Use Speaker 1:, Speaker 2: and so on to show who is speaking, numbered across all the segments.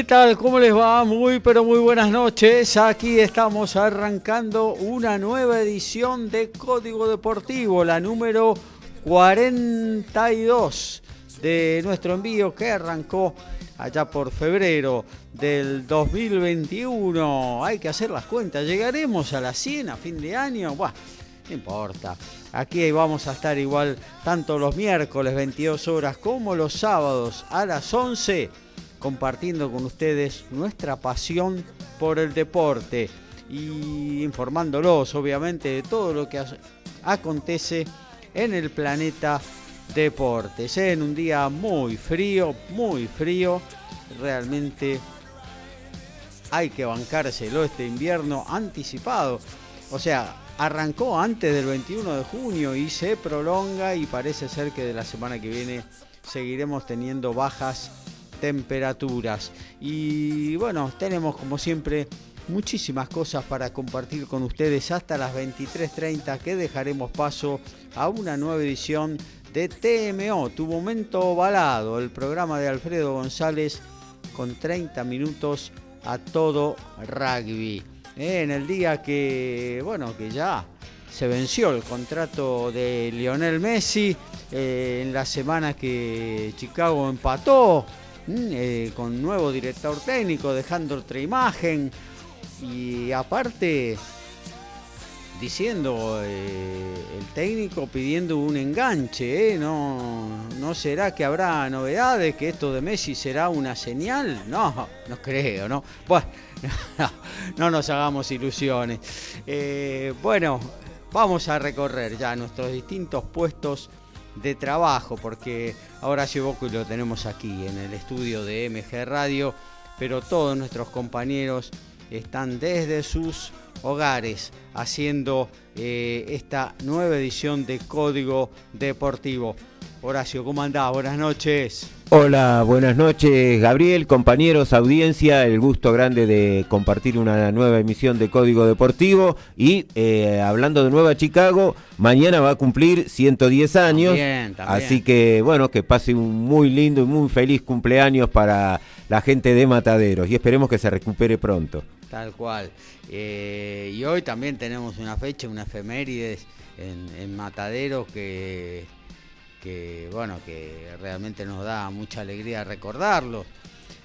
Speaker 1: ¿Qué tal? ¿Cómo les va? Muy pero muy buenas noches. Aquí estamos arrancando una nueva edición de Código Deportivo, la número 42 de nuestro envío que arrancó allá por febrero del 2021. Hay que hacer las cuentas. ¿Llegaremos a la 100 a fin de año? Buah, no importa. Aquí vamos a estar igual tanto los miércoles 22 horas como los sábados a las 11 compartiendo con ustedes nuestra pasión por el deporte y informándolos obviamente de todo lo que acontece en el planeta deportes. En un día muy frío, muy frío, realmente hay que bancárselo este invierno anticipado. O sea, arrancó antes del 21 de junio y se prolonga y parece ser que de la semana que viene seguiremos teniendo bajas temperaturas. Y bueno, tenemos como siempre muchísimas cosas para compartir con ustedes hasta las 23.30 que dejaremos paso a una nueva edición de TMO, Tu Momento Balado, el programa de Alfredo González con 30 minutos a todo rugby. En el día que, bueno, que ya se venció el contrato de Lionel Messi, eh, en la semana que Chicago empató eh, con nuevo director técnico, dejando otra imagen y aparte diciendo eh, el técnico pidiendo un enganche, ¿eh? no, no será que habrá novedades, que esto de Messi será una señal, no, no creo, ¿no? Bueno, no, nos hagamos ilusiones. bueno, vamos a recorrer ya nuestros distintos puestos de trabajo, porque ahora Boco lo tenemos aquí en el estudio de MG Radio, pero todos nuestros compañeros están desde sus hogares haciendo eh, esta nueva edición de Código Deportivo. Horacio, ¿cómo andás? Buenas noches.
Speaker 2: Hola, buenas noches Gabriel, compañeros, audiencia, el gusto grande de compartir una nueva emisión de Código Deportivo y eh, hablando de Nueva Chicago, mañana va a cumplir 110 años, así que bueno, que pase un muy lindo y muy feliz cumpleaños para la gente de Mataderos y esperemos que se recupere pronto.
Speaker 1: Tal cual. Eh, y hoy también tenemos una fecha, una efemérides en, en Mataderos que que bueno, que realmente nos da mucha alegría recordarlo.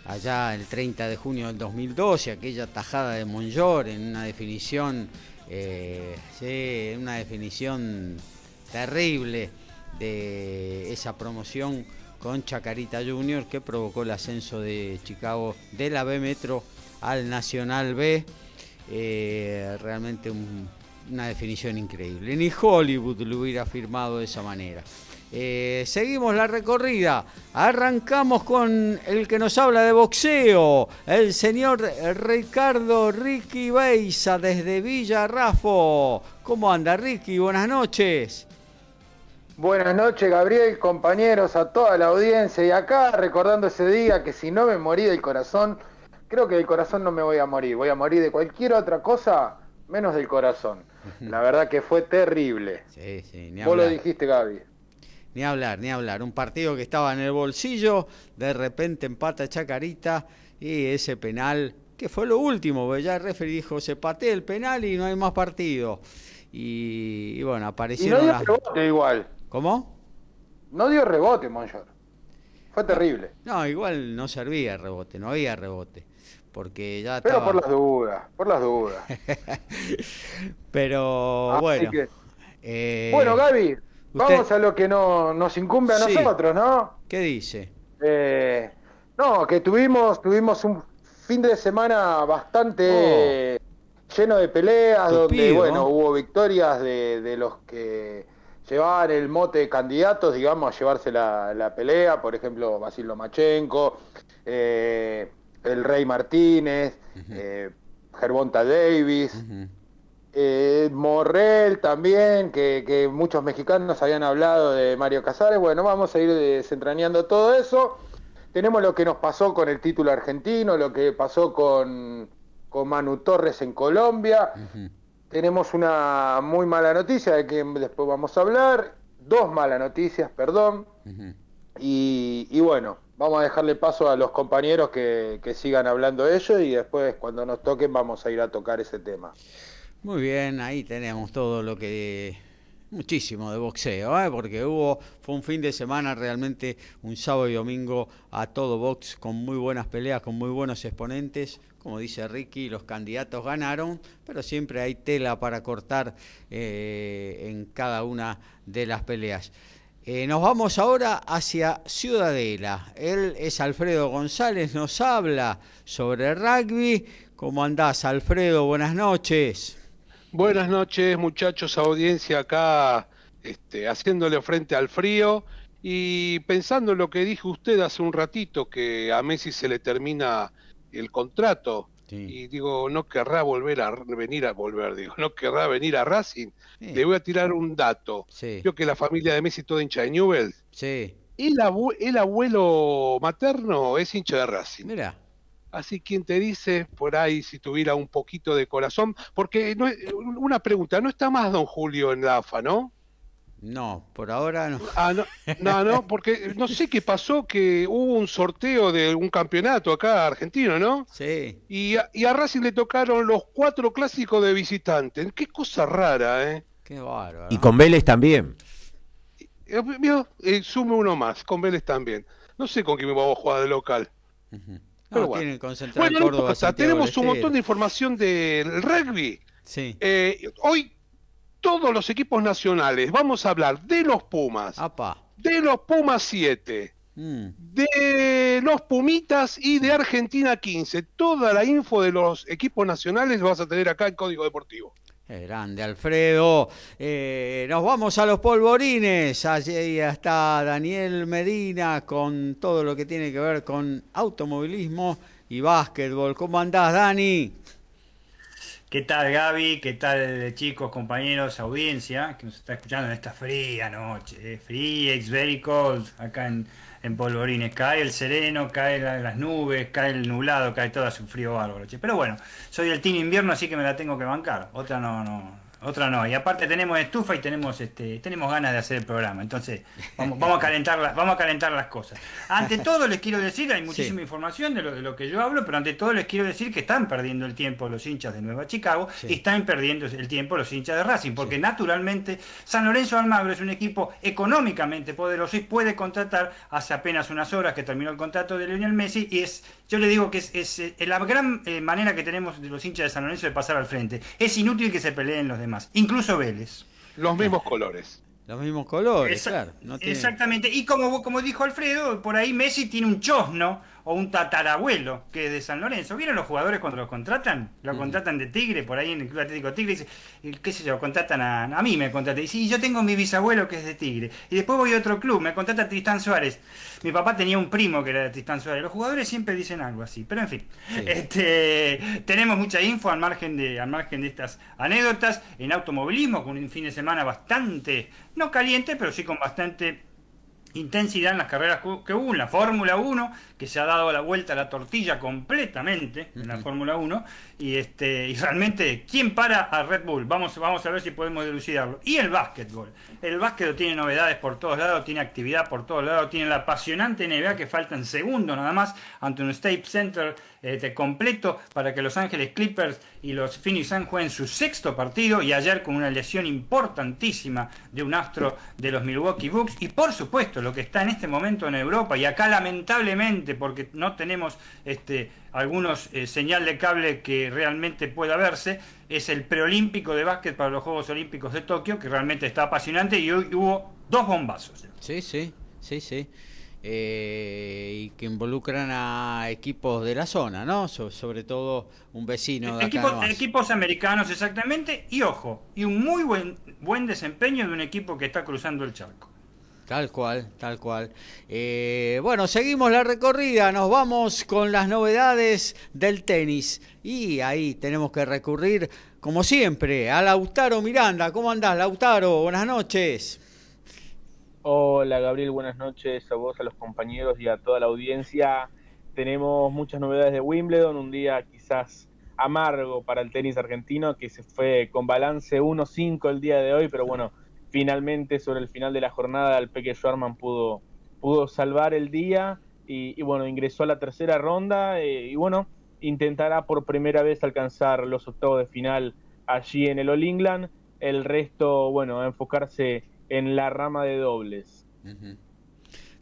Speaker 1: Allá el 30 de junio del 2012, aquella tajada de Monjor en una definición, eh, una definición terrible de esa promoción con Chacarita Junior que provocó el ascenso de Chicago de la B Metro al Nacional B. Eh, realmente una definición increíble. Ni Hollywood lo hubiera firmado de esa manera. Eh, seguimos la recorrida. Arrancamos con el que nos habla de boxeo, el señor Ricardo Ricky Beisa desde Villa Rafo. ¿Cómo anda Ricky? Buenas noches.
Speaker 3: Buenas noches Gabriel, compañeros, a toda la audiencia y acá recordando ese día que si no me morí del corazón, creo que del corazón no me voy a morir, voy a morir de cualquier otra cosa menos del corazón. La verdad que fue terrible. Sí, sí, ni Vos lo dijiste Gaby.
Speaker 1: Ni hablar, ni hablar. Un partido que estaba en el bolsillo, de repente empata Chacarita y ese penal, que fue lo último, ya el referee dijo, se patea el penal y no hay más partido. Y, bueno, aparecieron...
Speaker 3: Y no dio rebote igual.
Speaker 1: ¿Cómo?
Speaker 3: No dio rebote, Monjor. Fue terrible.
Speaker 1: No, igual no servía rebote, no había rebote. Porque ya
Speaker 3: Pero por las dudas, por las dudas.
Speaker 1: Pero bueno.
Speaker 3: Eh, bueno, Gaby, Vamos a lo que no, nos incumbe a nosotros, ¿no?
Speaker 1: ¿Qué dice?
Speaker 3: Eh, no, que tuvimos, tuvimos un fin de semana bastante oh. lleno de peleas, donde bueno, hubo victorias de, los que llevaban el mote de candidatos, digamos, a llevarse la, pelea, por ejemplo, Basil Lomachenko, eh, el Rey Martínez, eh, Gervonta Davis. Eh, Morrel también, que, muchos mexicanos habían hablado de Mario Casares. Bueno, vamos a ir desentrañando todo eso. Tenemos lo que nos pasó con el título argentino, lo que pasó con, con Manu Torres en Colombia. Tenemos una muy mala noticia de que después vamos a hablar. Dos malas noticias, perdón. y, bueno, vamos a dejarle paso a los compañeros que, que sigan hablando de ello y después cuando nos toquen vamos a ir a tocar ese tema.
Speaker 1: Muy bien, ahí tenemos todo lo que muchísimo de boxeo, ¿eh? porque hubo, fue un fin de semana realmente, un sábado y domingo a todo box, con muy buenas peleas, con muy buenos exponentes. Como dice Ricky, los candidatos ganaron, pero siempre hay tela para cortar eh, en cada una de las peleas. Eh, nos vamos ahora hacia Ciudadela. Él es Alfredo González, nos habla sobre rugby. ¿Cómo andás, Alfredo? Buenas noches.
Speaker 4: Buenas noches, muchachos, audiencia acá, este, haciéndole frente al frío y pensando en lo que dijo usted hace un ratito, que a Messi se le termina el contrato. Y digo, no querrá volver a venir a volver, digo, no querrá venir a Racing. Le voy a tirar un dato. Yo que la familia de Messi toda hincha de Newell.
Speaker 1: Sí.
Speaker 4: El, el abuelo materno es hincha de Racing.
Speaker 1: Mira.
Speaker 4: Así quien te dice por ahí si tuviera un poquito de corazón, porque no, una pregunta, no está más don Julio en la AFA, ¿no?
Speaker 1: No, por ahora no.
Speaker 4: Ah, no, no, no, porque no sé qué pasó, que hubo un sorteo de un campeonato acá argentino, ¿no?
Speaker 1: Sí.
Speaker 4: Y a, y a Racing le tocaron los cuatro clásicos de visitante. Qué cosa rara, ¿eh?
Speaker 1: Qué bárbaro.
Speaker 2: Y con Vélez también.
Speaker 4: Eh, eh, sume uno más, con Vélez también. No sé con quién me vamos a jugar de local
Speaker 1: bueno.
Speaker 4: tenemos un montón de información del rugby.
Speaker 1: Sí.
Speaker 4: Eh, hoy todos los equipos nacionales, vamos a hablar de los Pumas, de los Pumas 7, mm. de los Pumitas y de Argentina 15. Toda la info de los equipos nacionales vas a tener acá en Código Deportivo.
Speaker 1: Grande, Alfredo. Eh, nos vamos a los polvorines. Allí está Daniel Medina con todo lo que tiene que ver con automovilismo y básquetbol. ¿Cómo andás, Dani?
Speaker 5: ¿Qué tal, Gaby? ¿Qué tal, chicos, compañeros, audiencia que nos está escuchando en esta fría noche? Eh? Free, it's very cold, acá en, en Polvorines. Cae el sereno, cae las nubes, cae el nublado, cae todo, hace un frío bárbaro. Pero bueno, soy del team invierno, así que me la tengo que bancar. Otra no, no, otra no. Y aparte tenemos estufa y tenemos este tenemos ganas de hacer el programa. Entonces, vamos, vamos a calentar las, vamos a calentar las cosas. Ante todo les quiero decir, hay muchísima información de lo, de lo que yo hablo, pero ante todo les quiero decir que están perdiendo el tiempo los hinchas de Nueva Chicago y están perdiendo el tiempo los hinchas de Racing, porque naturalmente San Lorenzo Almagro es un equipo económicamente poderoso y puede contratar hace apenas unas horas que terminó el contrato de Lionel Messi y es yo le digo que es, es, eh, la gran eh, manera que tenemos de los hinchas de San Lorenzo de pasar al frente. Es inútil que se peleen los demás, incluso Vélez.
Speaker 4: Los mismos colores.
Speaker 1: Los mismos colores, claro.
Speaker 5: Exactamente. Y como, como dijo Alfredo, por ahí Messi tiene un chosno o un tatarabuelo que es de San Lorenzo. ¿Vieron los jugadores cuando los contratan? Lo contratan de Tigre, por ahí en el Club Atlético Tigre, y dice, qué sé yo, contratan a, a mí me contratan. Y sí, yo tengo mi bisabuelo que es de Tigre. Y después voy a otro club, me contrata Tristán Suárez. Mi papá tenía un primo que era de Tristán Suárez. Los jugadores siempre dicen algo así, pero en fin. Este, tenemos mucha info al margen, de, al margen de estas anécdotas. En automovilismo, con un fin de semana bastante, no caliente, pero sí con bastante intensidad en las carreras que hubo en la Fórmula 1, que se ha dado la vuelta a la tortilla completamente en la Fórmula 1, y este y realmente, ¿quién para a Red Bull? Vamos, vamos a ver si podemos dilucidarlo. Y el básquetbol. El básquetbol tiene novedades por todos lados, tiene actividad por todos lados, tiene la apasionante NBA que falta en segundo nada más ante un State Center este, completo para que Los Ángeles Clippers y los Phoenix Suns jueguen su sexto partido y ayer con una lesión importantísima de un astro de los Milwaukee Bucks y por supuesto lo que está en este momento en Europa y acá lamentablemente porque no tenemos este, algunos eh, señal de cable que realmente pueda verse es el preolímpico de básquet para los Juegos Olímpicos de Tokio que realmente está apasionante y hoy hubo dos bombazos.
Speaker 1: Sí, sí, sí, sí. Eh, y que involucran a equipos de la zona, ¿no? sobre todo un vecino de
Speaker 5: acá Equipos americanos, exactamente, y ojo, y un muy buen, buen desempeño de un equipo que está cruzando el charco.
Speaker 1: Tal cual, tal cual. Eh, bueno, seguimos la recorrida, nos vamos con las novedades del tenis y ahí tenemos que recurrir, como siempre, a Lautaro Miranda. ¿Cómo andás, Lautaro? Buenas noches.
Speaker 6: Hola Gabriel, buenas noches a vos, a los compañeros y a toda la audiencia. Tenemos muchas novedades de Wimbledon, un día quizás amargo para el tenis argentino que se fue con balance 1-5 el día de hoy, pero bueno, finalmente sobre el final de la jornada el Peque Schwarman pudo, pudo salvar el día y, bueno, ingresó a la tercera ronda eh, y bueno, intentará por primera vez alcanzar los octavos de final allí en el All England. El resto, bueno, enfocarse en la rama de dobles.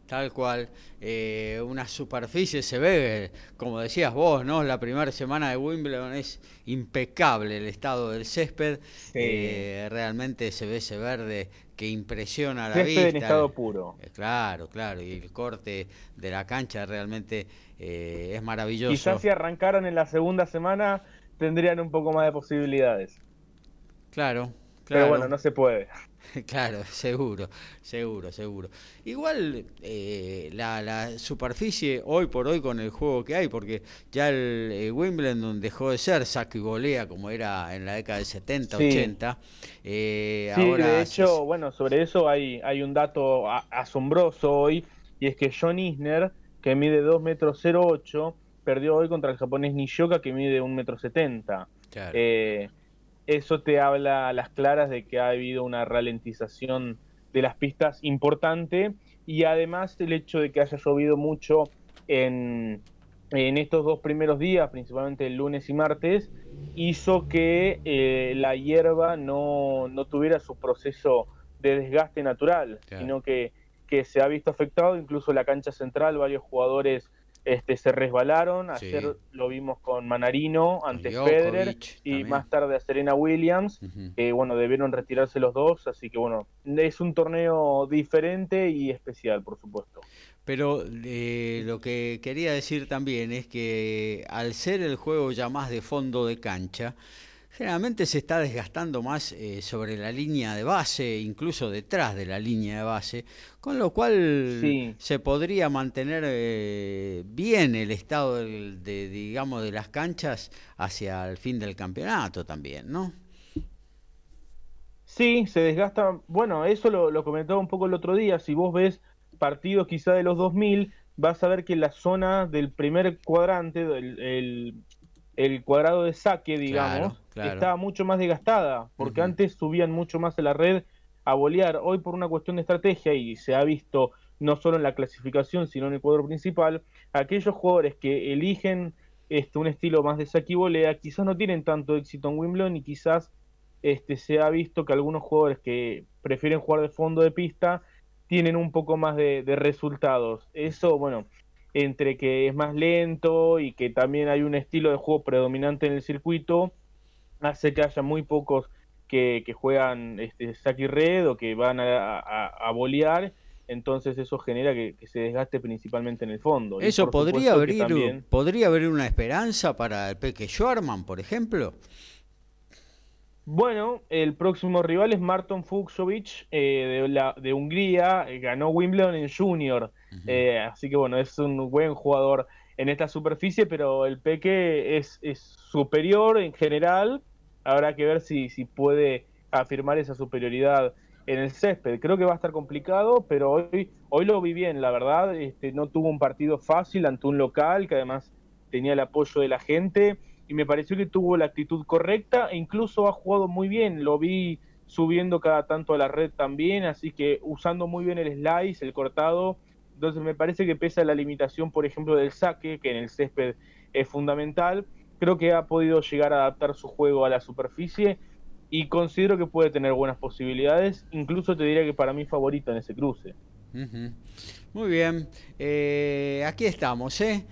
Speaker 1: Tal cual, eh, una superficie se ve, como decías vos, ¿no? La primera semana de Wimbledon es impecable el estado del césped, eh, realmente se ve ese verde que impresiona a la
Speaker 6: vista. en estado puro.
Speaker 1: Eh, claro, claro, y el corte de la cancha realmente es maravilloso.
Speaker 6: Quizás si arrancaran en la segunda semana tendrían un poco más de posibilidades.
Speaker 1: Claro, claro.
Speaker 6: Pero bueno, no se puede.
Speaker 1: Claro, seguro, seguro, seguro. Igual eh, la, superficie hoy por hoy con el juego que hay, porque ya el, Wimbledon dejó de ser saco y volea como era en la década del 70, 80.
Speaker 6: Eh, sí, de hecho, bueno, sobre eso hay, hay un dato asombroso hoy, y es que John Isner, que mide 2 metros 08, perdió hoy contra el japonés Nishoka, que mide 1 metro 70. Claro. Eso te habla a las claras de que ha habido una ralentización de las pistas importante y además el hecho de que haya llovido mucho en, en estos dos primeros días, principalmente el lunes y martes, hizo que eh, la hierba no, no, tuviera su proceso de desgaste natural, sino que, que se ha visto afectado, incluso la cancha central, varios jugadores este, se resbalaron. Ayer lo vimos con Manarino ante Federer y más tarde a Serena Williams. que bueno, debieron retirarse los dos. Así que bueno, es un torneo diferente y especial, por supuesto.
Speaker 1: Pero eh, lo que quería decir también es que al ser el juego ya más de fondo de cancha, generalmente se está desgastando más eh, sobre la línea de base, incluso detrás de la línea de base, con lo cual se podría mantener eh, bien el estado de, digamos, de las canchas hacia el fin del campeonato también, ¿no?
Speaker 6: Sí, se desgasta. Bueno, eso lo, comentaba un poco el otro día. Si vos ves partidos quizá de los 2000, vas a ver que la zona del primer cuadrante, el, el cuadrado de saque, digamos, estaba mucho más desgastada, porque antes subían mucho más a la red a bolear. Hoy por una cuestión de estrategia, y se ha visto no solo en la clasificación, sino en el cuadro principal, aquellos jugadores que eligen este, un estilo más de saque y volea, quizás no tienen tanto éxito en Wimbledon y quizás este, se ha visto que algunos jugadores que prefieren jugar de fondo de pista tienen un poco más de resultados. Eso, bueno, entre que es más lento y que también hay un estilo de juego predominante en el circuito, hace que haya muy pocos que, juegan este, y red o que van a, a, bolear, entonces eso genera que, se desgaste principalmente en el fondo.
Speaker 1: Eso podría abrir, podría abrir una esperanza para el Peque Schwarman, por ejemplo.
Speaker 6: Bueno, el próximo rival es Marton Fuxovic eh, de, la, de Hungría, eh, ganó Wimbledon en Junior, eh, así que bueno, es un buen jugador en esta superficie, pero el Peque es, es superior en general, habrá que ver si, si puede afirmar esa superioridad en el césped. Creo que va a estar complicado, pero hoy, hoy lo vi bien, la verdad, este, no tuvo un partido fácil ante un local que además tenía el apoyo de la gente y me pareció que tuvo la actitud correcta e incluso ha jugado muy bien, lo vi subiendo cada tanto a la red también, así que usando muy bien el slice, el cortado, entonces me parece que pesa la limitación, por ejemplo, del saque, que en el césped es fundamental, creo que ha podido llegar a adaptar su juego a la superficie y considero que puede tener buenas posibilidades, incluso te diría que para mí favorito en ese cruce.
Speaker 1: Muy bien, eh, aquí estamos, ¿eh?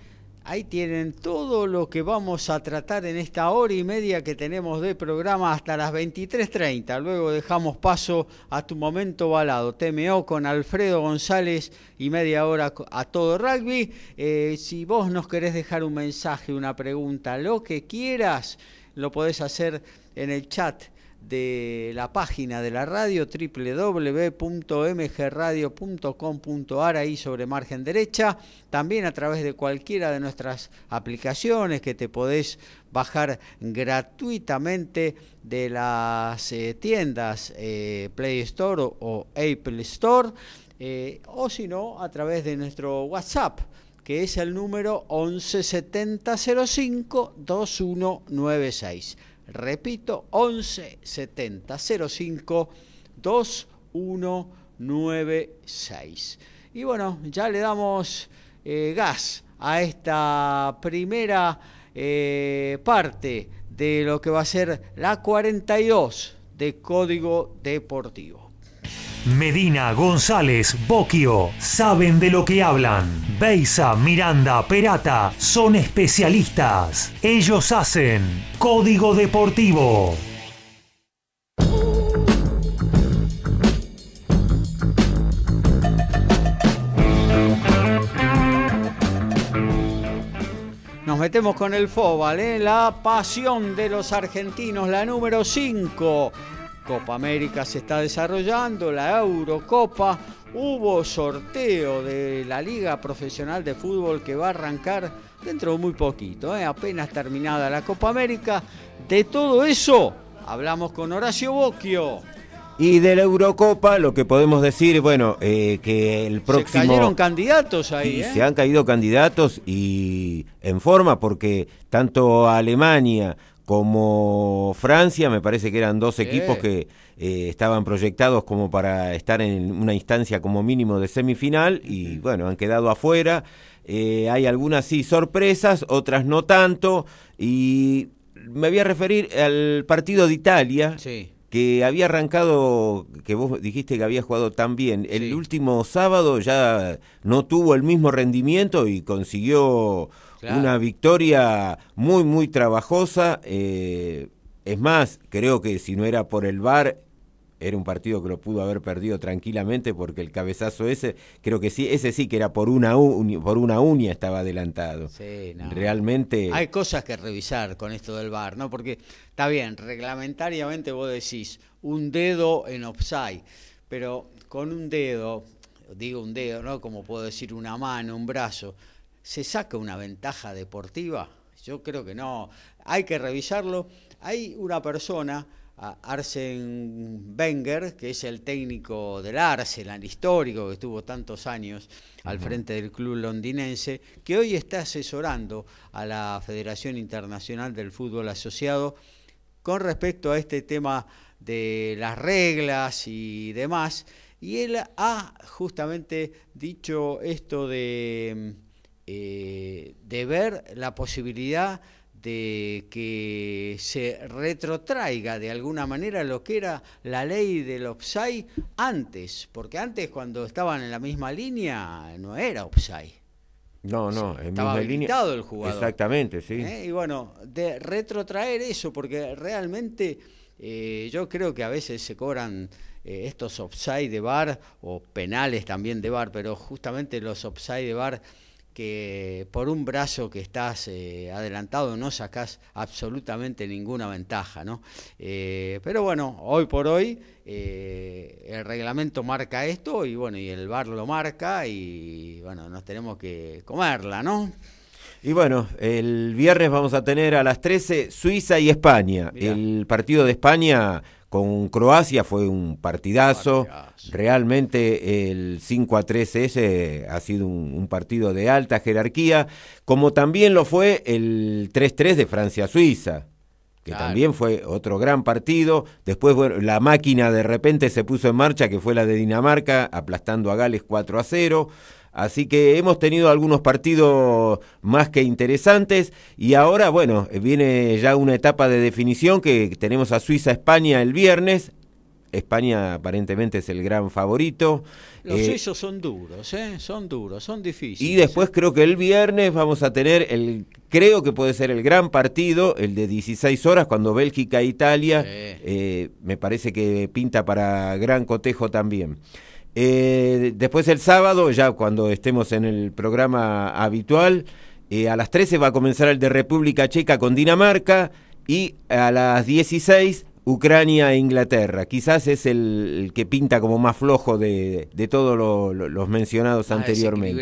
Speaker 1: Ahí tienen todo lo que vamos a tratar en esta hora y media que tenemos de programa hasta las 23.30. Luego dejamos paso a tu momento balado. TMO con Alfredo González y media hora a todo rugby. Eh, si vos nos querés dejar un mensaje, una pregunta, lo que quieras, lo podés hacer en el chat de la página de la radio www.mgradio.com.ar ahí sobre margen derecha, también a través de cualquiera de nuestras aplicaciones que te podés bajar gratuitamente de las eh, tiendas eh, Play Store o, Apple Store, eh, o si no, a través de nuestro WhatsApp que es el número 117005 2196. Repito, 11 70 05 2196. Y bueno, ya le damos eh, gas a esta primera eh, parte de lo que va a ser la 42 de Código Deportivo.
Speaker 7: Medina, González, Boquio, saben de lo que hablan. Beisa, Miranda, Perata, son especialistas. Ellos hacen Código Deportivo.
Speaker 1: Nos metemos con el fóbal, ¿eh? la pasión de los argentinos, la número 5 Copa América se está desarrollando, la Eurocopa, hubo sorteo de la Liga Profesional de Fútbol que va a arrancar dentro de muy poquito, ¿eh? apenas terminada la Copa América. De todo eso hablamos con Horacio Bocchio.
Speaker 2: Y de la Eurocopa, lo que podemos decir, bueno, eh, que el próximo.
Speaker 1: Se cayeron candidatos ahí. ¿eh?
Speaker 2: Se han caído candidatos y en forma, porque tanto Alemania como Francia, me parece que eran dos equipos que eh, estaban proyectados como para estar en una instancia como mínimo de semifinal y bueno, han quedado afuera. Eh, hay algunas sí sorpresas, otras no tanto y me voy a referir al partido de Italia. Que había arrancado, que vos dijiste que había jugado tan bien, el último sábado ya no tuvo el mismo rendimiento y consiguió una victoria muy, muy trabajosa. Eh, es más, creo que si no era por el VAR, era un partido que lo pudo haber perdido tranquilamente porque el cabezazo ese, creo que sí, ese sí que era por una, por una uña estaba adelantado. Sí, Realmente...
Speaker 1: Hay cosas que revisar con esto del VAR, ¿no? Porque está bien, reglamentariamente vos decís un dedo en offside, pero con un dedo, digo un dedo, ¿no? Como puedo decir una mano, un brazo, ¿Se saca una ventaja deportiva? Yo creo que no. Hay que revisarlo. Hay una persona, Arsen Wenger, que es el técnico del Arsenal histórico, que estuvo tantos años al frente del club londinense, que hoy está asesorando a la Federación Internacional del Fútbol Asociado con respecto a este tema de las reglas y demás. Y él ha justamente dicho esto de eh, de ver la posibilidad de que se retrotraiga de alguna manera lo que era la ley del offside antes, porque antes cuando estaban en la misma línea no era offside.
Speaker 2: No, no,
Speaker 1: en estaba habilitado el jugador.
Speaker 2: Exactamente, sí.
Speaker 1: ¿Eh? Y bueno, de retrotraer eso, porque realmente eh, yo creo que a veces se cobran estos offside de bar o penales también de bar, pero justamente los offside de bar que por un brazo que estás eh, adelantado no sacás absolutamente ninguna ventaja, ¿no? Eh, pero bueno, hoy por hoy eh, el reglamento marca esto y bueno, y el VAR lo marca y bueno, nos tenemos que comerla, ¿no?
Speaker 2: Y bueno, el viernes vamos a tener a las 13 Suiza y España. El partido de España con Croacia fue un partidazo. Realmente el 5 a 3 ese ha sido un, partido de alta jerarquía, como también lo fue el 3-3 de Francia-Suiza, que también fue otro gran partido. Después bueno, la máquina de repente se puso en marcha, que fue la de Dinamarca, aplastando a Gales 4 a 0. Así que hemos tenido algunos partidos más que interesantes y ahora, bueno, viene ya una etapa de definición que tenemos a Suiza-España el viernes España aparentemente es el gran favorito.
Speaker 1: Los
Speaker 2: Eh,
Speaker 1: suizos son duros, ¿eh? Son duros, son difíciles.
Speaker 2: y después creo que el viernes vamos a tener el, creo que puede ser el gran partido, el de 16 horas, cuando Bélgica e Italia,
Speaker 1: Sí.
Speaker 2: eh, me parece que pinta para gran cotejo también. Eh, después el sábado, ya cuando estemos en el programa habitual, eh, a las 13 va a comenzar el de República Checa con Dinamarca y a las 16 Ucrania e Inglaterra. Quizás es el, el que pinta como más flojo de, de todos lo- lo- los mencionados
Speaker 1: Más
Speaker 2: anteriormente.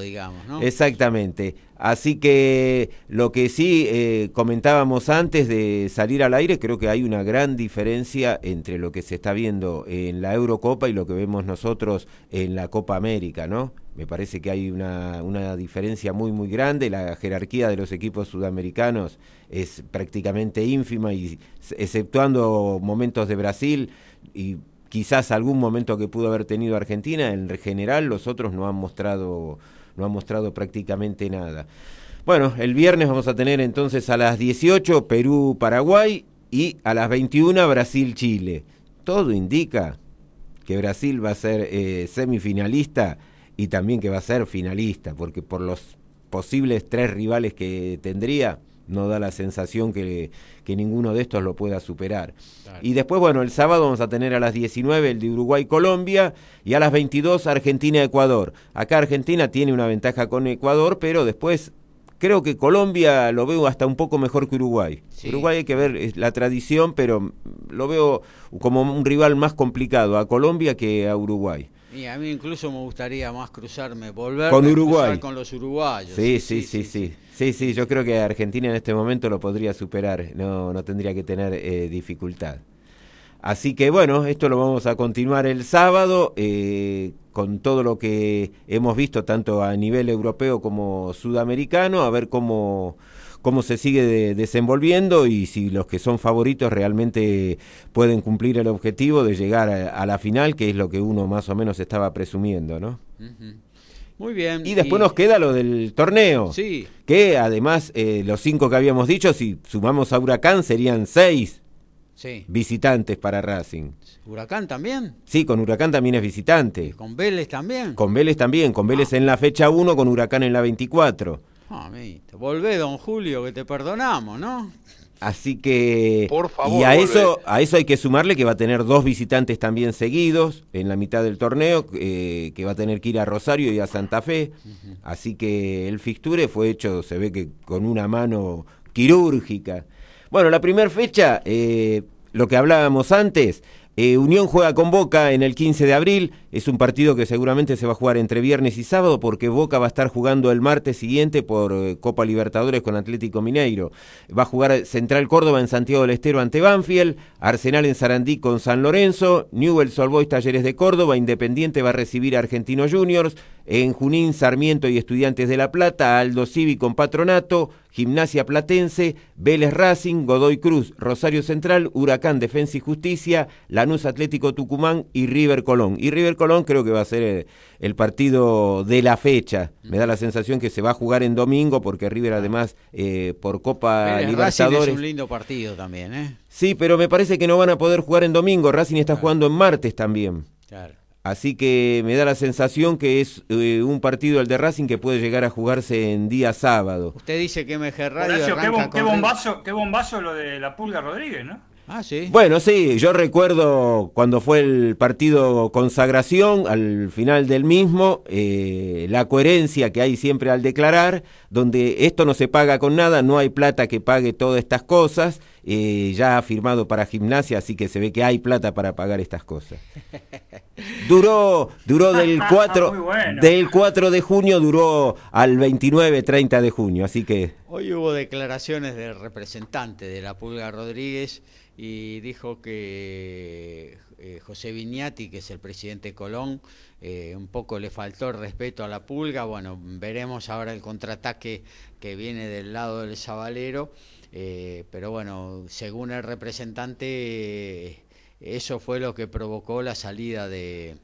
Speaker 1: digamos, ¿no?
Speaker 2: Exactamente. Así que lo que sí eh, comentábamos antes de salir al aire, creo que hay una gran diferencia entre lo que se está viendo en la Eurocopa y lo que vemos nosotros en la Copa América, ¿no? Me parece que hay una, una diferencia muy, muy grande. La jerarquía de los equipos sudamericanos es prácticamente ínfima y exceptuando momentos de Brasil y quizás algún momento que pudo haber tenido Argentina, en general los otros no han mostrado no han mostrado prácticamente nada. Bueno, el viernes vamos a tener entonces a las 18 Perú-Paraguay y a las 21 Brasil-Chile. Todo indica que Brasil va a ser eh, semifinalista y también que va a ser finalista, porque por los posibles tres rivales que tendría, no da la sensación que, que ninguno de estos lo pueda superar. Y después, bueno, el sábado vamos a tener a las 19 el de Uruguay-Colombia y a las 22 Argentina-Ecuador. Acá Argentina tiene una ventaja con Ecuador, pero después creo que Colombia lo veo hasta un poco mejor que Uruguay.
Speaker 1: Sí.
Speaker 2: Uruguay hay que ver es la tradición, pero lo veo como un rival más complicado a Colombia que a Uruguay.
Speaker 1: Y a mí incluso me gustaría más cruzarme, volver
Speaker 2: Con
Speaker 1: a
Speaker 2: Uruguay.
Speaker 1: cruzar con los uruguayos.
Speaker 2: Sí, sí, sí, sí. Sí, sí, yo creo que Argentina en este momento lo podría superar, no, no tendría que tener eh, dificultad. Así que bueno, esto lo vamos a continuar el sábado eh, con todo lo que hemos visto tanto a nivel europeo como sudamericano, a ver cómo, cómo se sigue de- desenvolviendo y si los que son favoritos realmente pueden cumplir el objetivo de llegar a, la final, que es lo que uno más o menos estaba presumiendo, ¿no?
Speaker 1: Muy bien.
Speaker 2: Y después nos queda lo del torneo.
Speaker 1: Sí,
Speaker 2: Que además, eh, los cinco que habíamos dicho, si sumamos a Huracán, serían seis
Speaker 1: sí.
Speaker 2: visitantes para Racing.
Speaker 1: Huracán también.
Speaker 2: Sí, con Huracán también es visitante.
Speaker 1: Con Vélez también.
Speaker 2: Con Vélez también, con Vélez en la fecha 1, con Huracán en la 24.
Speaker 1: Ah. Volvé, don Julio, que te perdonamos, ¿no?
Speaker 2: Así que...
Speaker 4: Por favor,
Speaker 2: y a eso, a eso hay que sumarle que va a tener dos visitantes también seguidos en la mitad del torneo, eh, que va a tener que ir a Rosario y a Santa Fe. Así que el fixture fue hecho, se ve que con una mano quirúrgica. Bueno, la primera fecha, eh, lo que hablábamos antes, eh, Unión juega con Boca en el 15 de abril. Es un partido que seguramente se va a jugar entre viernes y sábado porque Boca va a estar jugando el martes siguiente por eh, Copa Libertadores con Atlético Mineiro. Va a jugar Central Córdoba en Santiago del Estero ante Banfield, Arsenal en Sarandí con San Lorenzo, Newell's Old Boys Talleres de Córdoba, Independiente va a recibir a Argentino Juniors, en Junín Sarmiento y Estudiantes de La Plata, Aldo Civi con Patronato, Gimnasia Platense, Vélez Racing, Godoy Cruz, Rosario Central, Huracán Defensa y Justicia, Lanús Atlético Tucumán y River Colón. Y River Colón creo que va a ser el, el partido de la fecha. Me da la sensación que se va a jugar en domingo porque River además eh, por Copa
Speaker 1: Vélez Racing
Speaker 2: Libertadores...
Speaker 1: es un lindo partido también, ¿eh?
Speaker 2: Sí, pero me parece que no van a poder jugar en domingo. Racing está jugando en martes también.
Speaker 1: Claro.
Speaker 2: Así que me da la sensación que es eh, un partido el de Racing que puede llegar a jugarse en día sábado.
Speaker 1: Usted dice que MG Radio
Speaker 5: Horacio, qué, bombazo, qué bombazo lo de la Pulga Rodríguez, ¿no?
Speaker 1: Ah, sí.
Speaker 2: Bueno, sí, yo recuerdo cuando fue el partido consagración, al final del mismo, eh, la coherencia que hay siempre al declarar, donde esto no se paga con nada, no hay plata que pague todas estas cosas, eh, ya ha firmado para gimnasia, así que se ve que hay plata para pagar estas cosas. Duró, duró del 4,
Speaker 5: Muy bueno.
Speaker 2: del 4 de junio, duró al 29, 30 de junio, así que...
Speaker 1: Hoy hubo declaraciones del representante de la Pulga Rodríguez y dijo que eh, José Viñati, que es el presidente de Colón, eh, un poco le faltó el respeto a la Pulga. Bueno, veremos ahora el contraataque que viene del lado del Zabalero. Eh, pero bueno, según el representante, eso fue lo que provocó la salida de,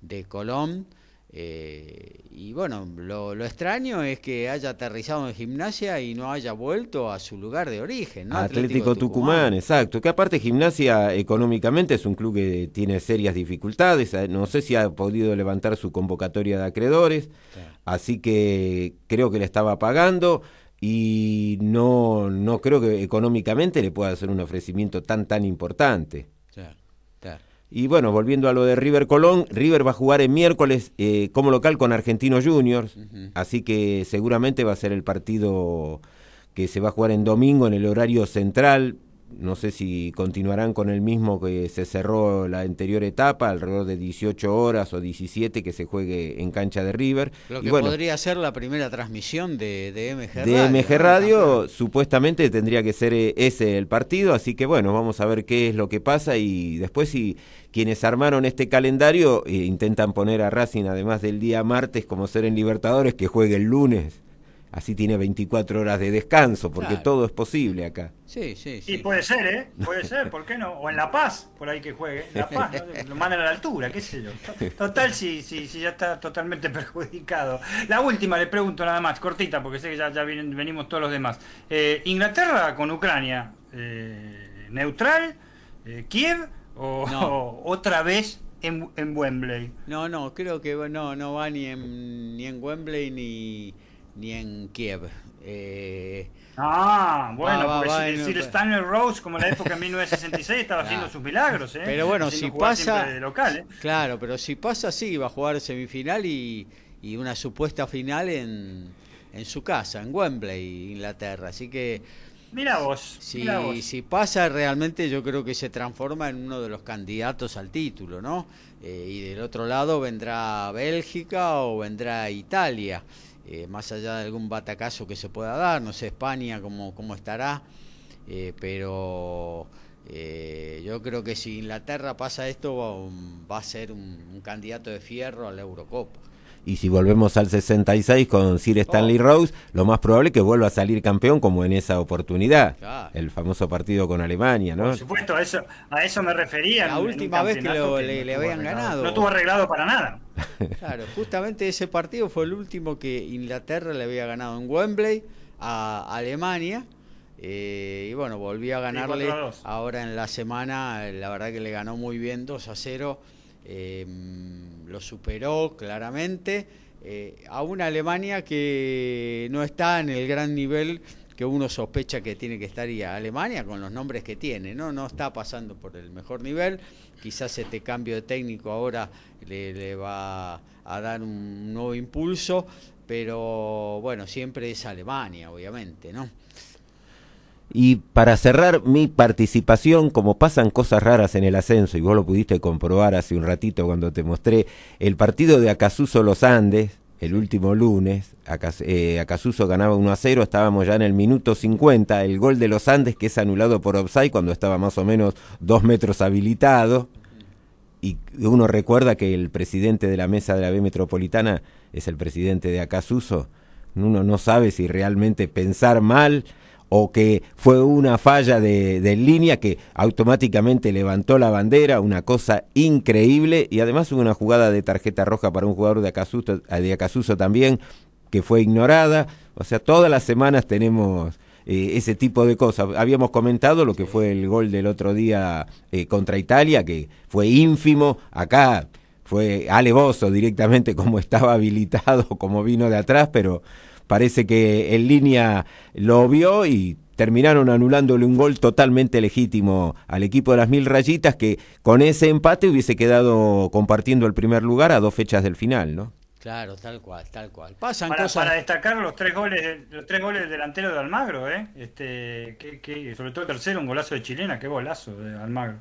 Speaker 1: de Colón. Eh, y bueno, lo, lo, extraño es que haya aterrizado en gimnasia y no haya vuelto a su lugar de origen. ¿no?
Speaker 2: Atlético, Tucumán, exacto. Que aparte gimnasia económicamente es un club que tiene serias dificultades. Eh, no sé si ha podido levantar su convocatoria de acreedores. Así que creo que le estaba pagando y no, no creo que económicamente le pueda hacer un ofrecimiento tan, tan importante. Y bueno, volviendo a lo de River Colón, River va a jugar en miércoles eh, como local con Argentinos Juniors, así que seguramente va a ser el partido que se va a jugar en domingo en el horario central no sé si continuarán con el mismo que se cerró la anterior etapa, alrededor de 18 horas o 17 que se juegue en cancha de River.
Speaker 1: Lo que podría ser la primera transmisión de, de MG
Speaker 2: Radio. De MG Radio, supuestamente tendría que ser eh, ese el partido, así que bueno, vamos a ver qué es lo que pasa y después si quienes armaron este calendario eh, intentan poner a Racing, además del día martes, como ser en Libertadores, que juegue el lunes así tiene 24 horas de descanso, porque todo es posible acá.
Speaker 5: Sí, sí, sí. Y puede ser, ¿eh? Puede ser, ¿por qué no? O en La Paz, por ahí que juegue. La Paz, lo mandan a la altura, qué sé yo. Total, si sí, sí, ya está totalmente perjudicado. La última le pregunto nada más, cortita, porque sé que ya, ya vienen, venimos todos los demás. Eh, Inglaterra con Ucrania, eh, ¿neutral? Eh, ¿Kiev? O, otra vez en, en, Wembley?
Speaker 1: No, no, creo que no, no va ni en, ni en Wembley ni ni en Kiev.
Speaker 5: Eh, ah, bueno, va, porque si, Stanley Rose, como en la época de 1966, estaba haciendo sus milagros. ¿eh?
Speaker 1: Pero bueno, si pasa. Local, ¿eh? Claro, pero si pasa, sí, va a jugar semifinal y, y una supuesta final en, en su casa, en Wembley, Inglaterra. Así que.
Speaker 5: Mira vos,
Speaker 1: si, si pasa realmente yo creo que se transforma en uno de los candidatos al título, ¿no? Eh, y del otro lado vendrá Bélgica o vendrá Italia. Eh, más allá de algún batacazo que se pueda dar, no sé España cómo, cómo estará, eh, pero eh, yo creo que si Inglaterra pasa esto va, a ser un, candidato de fierro a la Eurocopa.
Speaker 2: Y si volvemos al 66 con Sir Stanley oh. Rose, lo más probable es que vuelva a salir campeón como en esa oportunidad. El famoso partido con Alemania, ¿no?
Speaker 5: Por supuesto, a eso, a eso me refería.
Speaker 1: La última vez que, le, habían ganado.
Speaker 5: No estuvo arreglado para nada.
Speaker 1: Claro, justamente ese partido fue el último que Inglaterra le había ganado en Wembley a Alemania. Eh, y bueno, volvió a ganarle ahora en la semana. La verdad que le ganó muy bien 2 a 0. Eh, lo superó claramente. Eh, a una Alemania que no está en el gran nivel que uno sospecha que tiene que estar y Alemania con los nombres que tiene, ¿no? No está pasando por el mejor nivel. Quizás este cambio de técnico ahora le, va a dar un nuevo impulso, pero bueno, siempre es Alemania, obviamente, ¿no?
Speaker 2: Y para cerrar mi participación, como pasan cosas raras en el ascenso, y vos lo pudiste comprobar hace un ratito cuando te mostré el partido de Acasuso Los Andes, el último lunes, eh, Acasuso ganaba 1 a 0, estábamos ya en el minuto 50, el gol de Los Andes que es anulado por offside cuando estaba más o menos dos metros habilitado, y uno recuerda que el presidente de la mesa de la B Metropolitana es el presidente de Acasuso, uno no sabe si realmente pensar mal o que fue una falla de, línea que automáticamente levantó la bandera, una cosa increíble, y además hubo una jugada de tarjeta roja para un jugador de Acasuso, de Acasuso también, que fue ignorada, o sea, todas las semanas tenemos eh, ese tipo de cosas. Habíamos comentado lo que fue el gol del otro día eh, contra Italia, que fue ínfimo, acá fue alevoso directamente como estaba habilitado, como vino de atrás, pero parece que en línea lo vio y terminaron anulándole un gol totalmente legítimo al equipo de las mil rayitas que con ese empate hubiese quedado compartiendo el primer lugar a dos fechas del final, ¿no?
Speaker 1: Claro, tal cual, tal cual.
Speaker 5: Pasan para, cosas... para destacar los tres goles, los tres goles del delantero de Almagro, ¿eh? Este, que, sobre todo el tercero, un golazo de chilena, qué golazo de Almagro.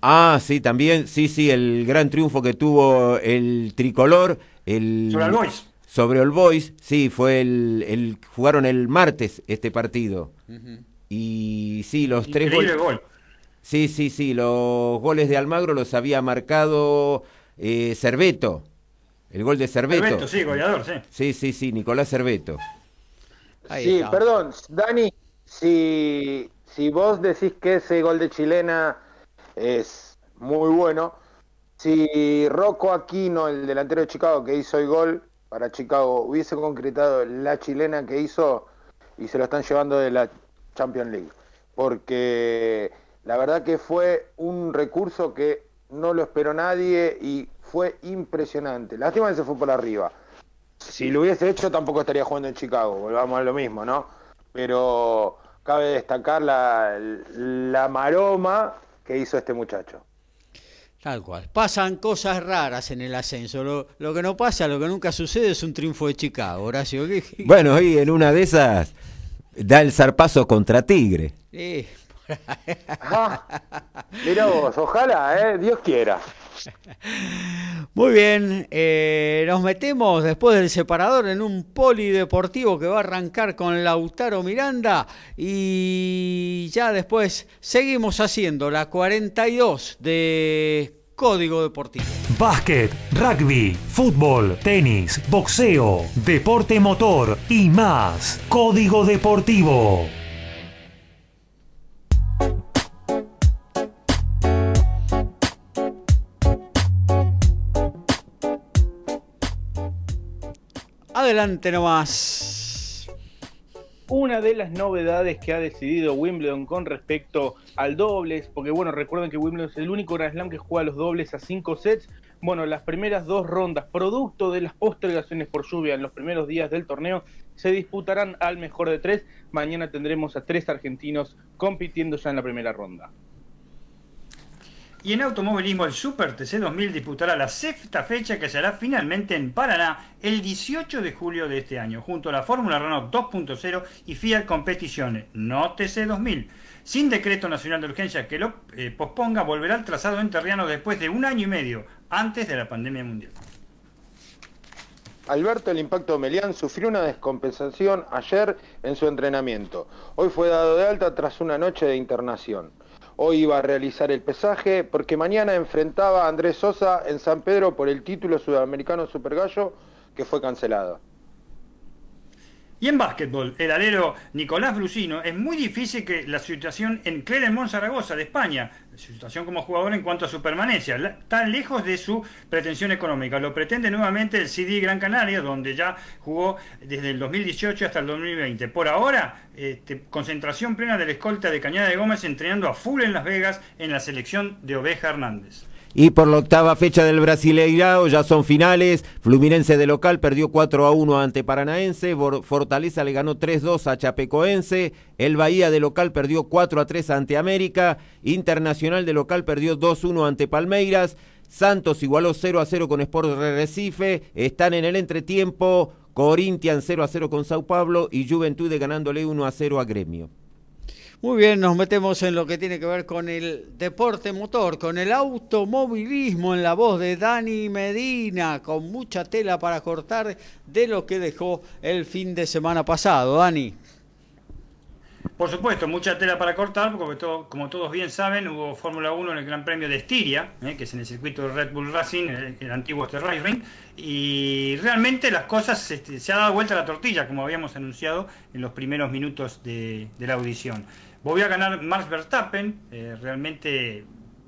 Speaker 2: Ah, sí, también, sí, sí, el gran triunfo que tuvo el tricolor, el sobre el Boys, sí, fue el, el, jugaron el martes este partido. Y sí, los tres goles. Gol. Sí, sí, sí, los goles de Almagro los había marcado eh, Cerveto. El gol de Cerveto. Cerveto,
Speaker 5: sí, goleador, sí. Sí,
Speaker 2: sí, sí, Nicolás Cerveto.
Speaker 3: sí, perdón, Dani, si, si vos decís que ese gol de chilena es muy bueno, si Rocco Aquino, el delantero de Chicago que hizo el gol para Chicago, hubiese concretado la chilena que hizo y se lo están llevando de la Champions League. Porque la verdad que fue un recurso que no lo esperó nadie y fue impresionante. Lástima que se fue por arriba. Si lo hubiese hecho tampoco estaría jugando en Chicago, volvamos a lo mismo, ¿no? Pero cabe destacar la, la maroma que hizo este muchacho.
Speaker 1: Tal cual. Pasan cosas raras en el ascenso. Lo, que no pasa, lo que nunca sucede es un triunfo de Chicago, Horacio.
Speaker 2: Bueno, y en una de esas da el zarpazo contra Tigre.
Speaker 3: Sí. Ah, mira vos, ojalá, eh, Dios quiera.
Speaker 1: Muy bien, eh, nos metemos después del separador en un polideportivo que va a arrancar con Lautaro Miranda y ya después seguimos haciendo la 42 de Código Deportivo.
Speaker 7: Básquet, rugby, fútbol, tenis, boxeo, deporte motor y más. Código Deportivo.
Speaker 1: Adelante nomás.
Speaker 6: Una de las novedades que ha decidido Wimbledon con respecto al dobles, porque bueno, recuerden que Wimbledon es el único Grand Slam que juega los dobles a cinco sets. Bueno, las primeras dos rondas, producto de las postergaciones por lluvia en los primeros días del torneo, se disputarán al mejor de tres. Mañana tendremos a tres argentinos compitiendo ya en la primera ronda.
Speaker 5: Y en automovilismo el Super TC 2000 disputará la sexta fecha que será finalmente en Paraná el 18 de julio de este año, junto a la Fórmula Renault 2.0 y Fiat Competiciones, no TC 2000. Sin decreto nacional de urgencia que lo eh, posponga, volverá al trazado enterriano después de un año y medio, antes de la pandemia mundial.
Speaker 3: Alberto el Impacto Melián sufrió una descompensación ayer en su entrenamiento. Hoy fue dado de alta tras una noche de internación. Hoy iba a realizar el pesaje porque mañana enfrentaba a Andrés Sosa en San Pedro por el título sudamericano Super Gallo que fue cancelado.
Speaker 5: Y en básquetbol, el alero Nicolás Brusino, es muy difícil que la situación en Clermont Zaragoza de España, su situación como jugador en cuanto a su permanencia, está lejos de su pretensión económica. Lo pretende nuevamente el CD Gran Canaria, donde ya jugó desde el 2018 hasta el 2020. Por ahora, este, concentración plena del escolta de Cañada de Gómez entrenando a full en Las Vegas en la selección de Oveja Hernández.
Speaker 2: Y por la octava fecha del Brasileirao ya son finales. Fluminense de local perdió 4 a 1 ante Paranaense. Fortaleza le ganó 3-2 a Chapecoense. El Bahía de local perdió 4 a 3 ante América. Internacional de local perdió 2-1 ante Palmeiras. Santos igualó 0 a 0 con Sport Recife. Están en el entretiempo. Corinthians 0 a 0 con Sao Paulo y Juventude ganándole 1 a 0 a Gremio.
Speaker 1: Muy bien, nos metemos en lo que tiene que ver con el deporte motor, con el automovilismo en la voz de Dani Medina, con mucha tela para cortar de lo que dejó el fin de semana pasado. Dani.
Speaker 5: Por supuesto, mucha tela para cortar, porque como todos bien saben, hubo Fórmula 1 en el Gran Premio de Estiria, eh, que es en el circuito de Red Bull Racing, el, antiguo Sterling Ring, y realmente las cosas, este, se ha dado vuelta la tortilla, como habíamos anunciado en los primeros minutos de la audición. Voy a ganar Max Verstappen, eh, realmente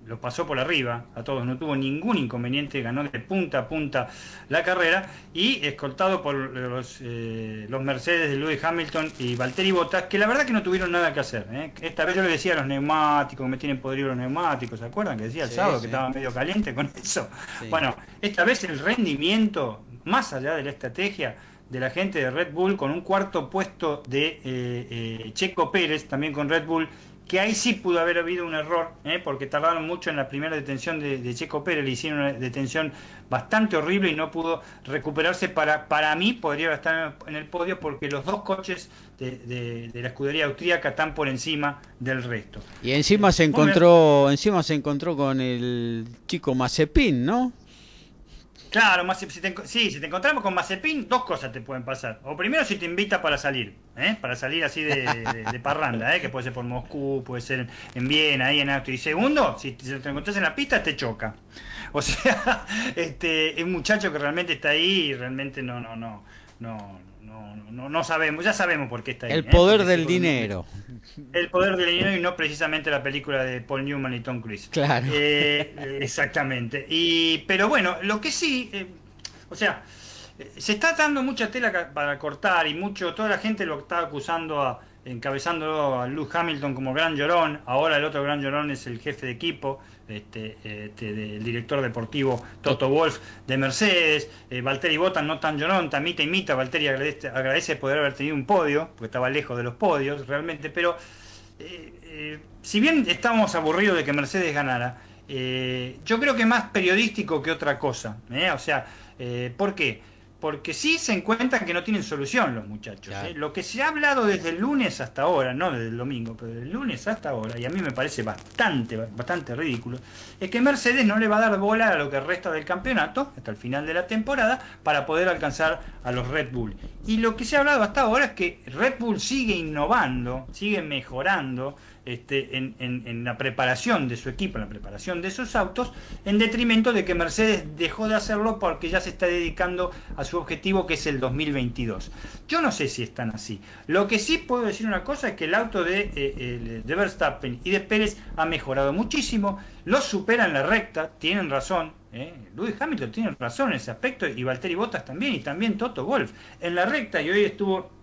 Speaker 5: lo pasó por arriba a todos, no tuvo ningún inconveniente, ganó de punta a punta la carrera y escoltado por los, eh, los Mercedes de Lewis Hamilton y Valtteri Bottas, que la verdad que no tuvieron nada que hacer. ¿eh? Esta vez yo le decía a los neumáticos, me tienen podridos los neumáticos, ¿se acuerdan? Que decía el sábado que estaba medio caliente con eso. Bueno, esta vez el rendimiento, más allá de la estrategia, de la gente de Red Bull con un cuarto puesto de eh, eh, Checo Pérez, también con Red Bull, que ahí sí pudo haber habido un error, ¿eh? porque tardaron mucho en la primera detención de, Checo Pérez, le hicieron una detención bastante horrible y no pudo recuperarse. Para, para mí podría estar en el podio porque los dos coches de, la escudería austríaca están por encima del resto.
Speaker 1: Y encima se encontró, encima se encontró con el chico Mazepin, ¿no?
Speaker 5: Claro, si te, sí, si te encontramos con Mazepin, dos cosas te pueden pasar. O primero, si te invita para salir, ¿eh? para salir así de, parranda, ¿eh? que puede ser por Moscú, puede ser en Viena, ahí en auto. Y segundo, si te, encontrás en la pista, te choca. O sea, este, es un muchacho que realmente está ahí y realmente no, no, no, no, no, no, no sabemos, ya sabemos por qué está ahí.
Speaker 1: El
Speaker 5: ¿eh?
Speaker 1: poder del dinero.
Speaker 5: El poder del dinero y no precisamente la película de Paul Newman y Tom Cruise.
Speaker 1: Claro.
Speaker 5: Eh, eh, exactamente. Y, pero bueno, lo que sí, eh, o sea, se está dando mucha tela para cortar y mucho, toda la gente lo está acusando a, encabezándolo a Lewis Hamilton como gran llorón, ahora el otro gran llorón es el jefe de equipo, este, este, del director deportivo Toto Wolf de Mercedes, eh, Valtteri Bottas no tan llorón, tamita imita, Valtteri agradece, agradece poder haber tenido un podio, porque estaba lejos de los podios realmente, pero eh, eh, si bien estamos aburridos de que Mercedes ganara, eh, yo creo que más periodístico que otra cosa. O sea, ¿por qué? Porque sí se encuentran que no tienen solución los muchachos.
Speaker 1: Claro.
Speaker 5: ¿eh? Lo que se ha hablado desde el lunes hasta ahora, no desde el domingo, pero desde el lunes hasta ahora, y a mí me parece bastante, bastante ridículo, es que Mercedes no le va a dar bola a lo que resta del campeonato, hasta el final de la temporada, para poder alcanzar a los Red Bull. Y lo que se ha hablado hasta ahora es que Red Bull sigue innovando, sigue mejorando este, en, la preparación de su equipo, en la preparación de sus autos, en detrimento de que Mercedes dejó de hacerlo porque ya se está dedicando a su objetivo que es el 2022. Yo no sé si están así. Lo que sí puedo decir una cosa es que el auto de, eh, de Verstappen y de Pérez ha mejorado muchísimo, los supera en la recta, tienen razón. ¿eh? Hamilton tiene razón en ese aspecto y Valtteri Bottas también y también Toto Wolf en la recta y hoy estuvo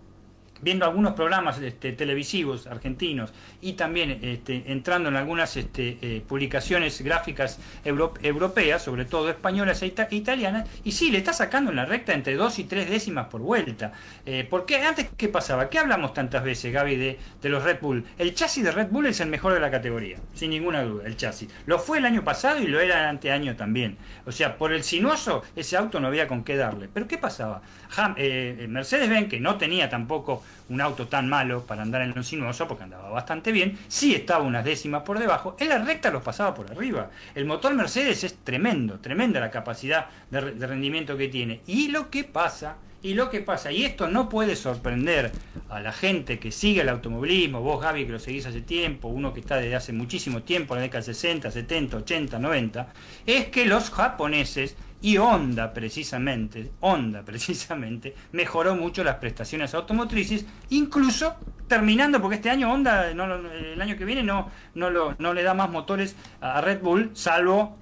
Speaker 5: viendo algunos programas este, televisivos argentinos y también este, entrando en algunas este, eh, publicaciones gráficas euro- europeas, sobre todo españolas e ita- italianas, y sí, le está sacando en la recta entre dos y tres décimas por vuelta. Eh, porque antes, ¿qué pasaba? ¿Qué hablamos tantas veces, Gaby, de, de los Red Bull? El chasis de Red Bull es el mejor de la categoría, sin ninguna duda, el chasis. Lo fue el año pasado y lo era el anteaño también. O sea, por el sinuoso, ese auto no había con qué darle. Pero ¿qué pasaba? Ham- eh, Mercedes-Benz, que no tenía tampoco un auto tan malo para andar en lo sinuoso, porque andaba bastante bien, sí estaba unas décimas por debajo, en la recta los pasaba por arriba. El motor Mercedes es tremendo, tremenda la capacidad de, re- de rendimiento que tiene. Y lo que pasa, y lo que pasa, y esto no puede sorprender a la gente que sigue el automovilismo, vos Gaby que lo seguís hace tiempo, uno que está desde hace muchísimo tiempo, en la década del 60, 70, 80, 90, es que los japoneses y Honda precisamente, Honda precisamente, mejoró mucho las prestaciones automotrices, incluso terminando, porque este año Honda, no el año que viene, no, no, no le da más motores a Red Bull, salvo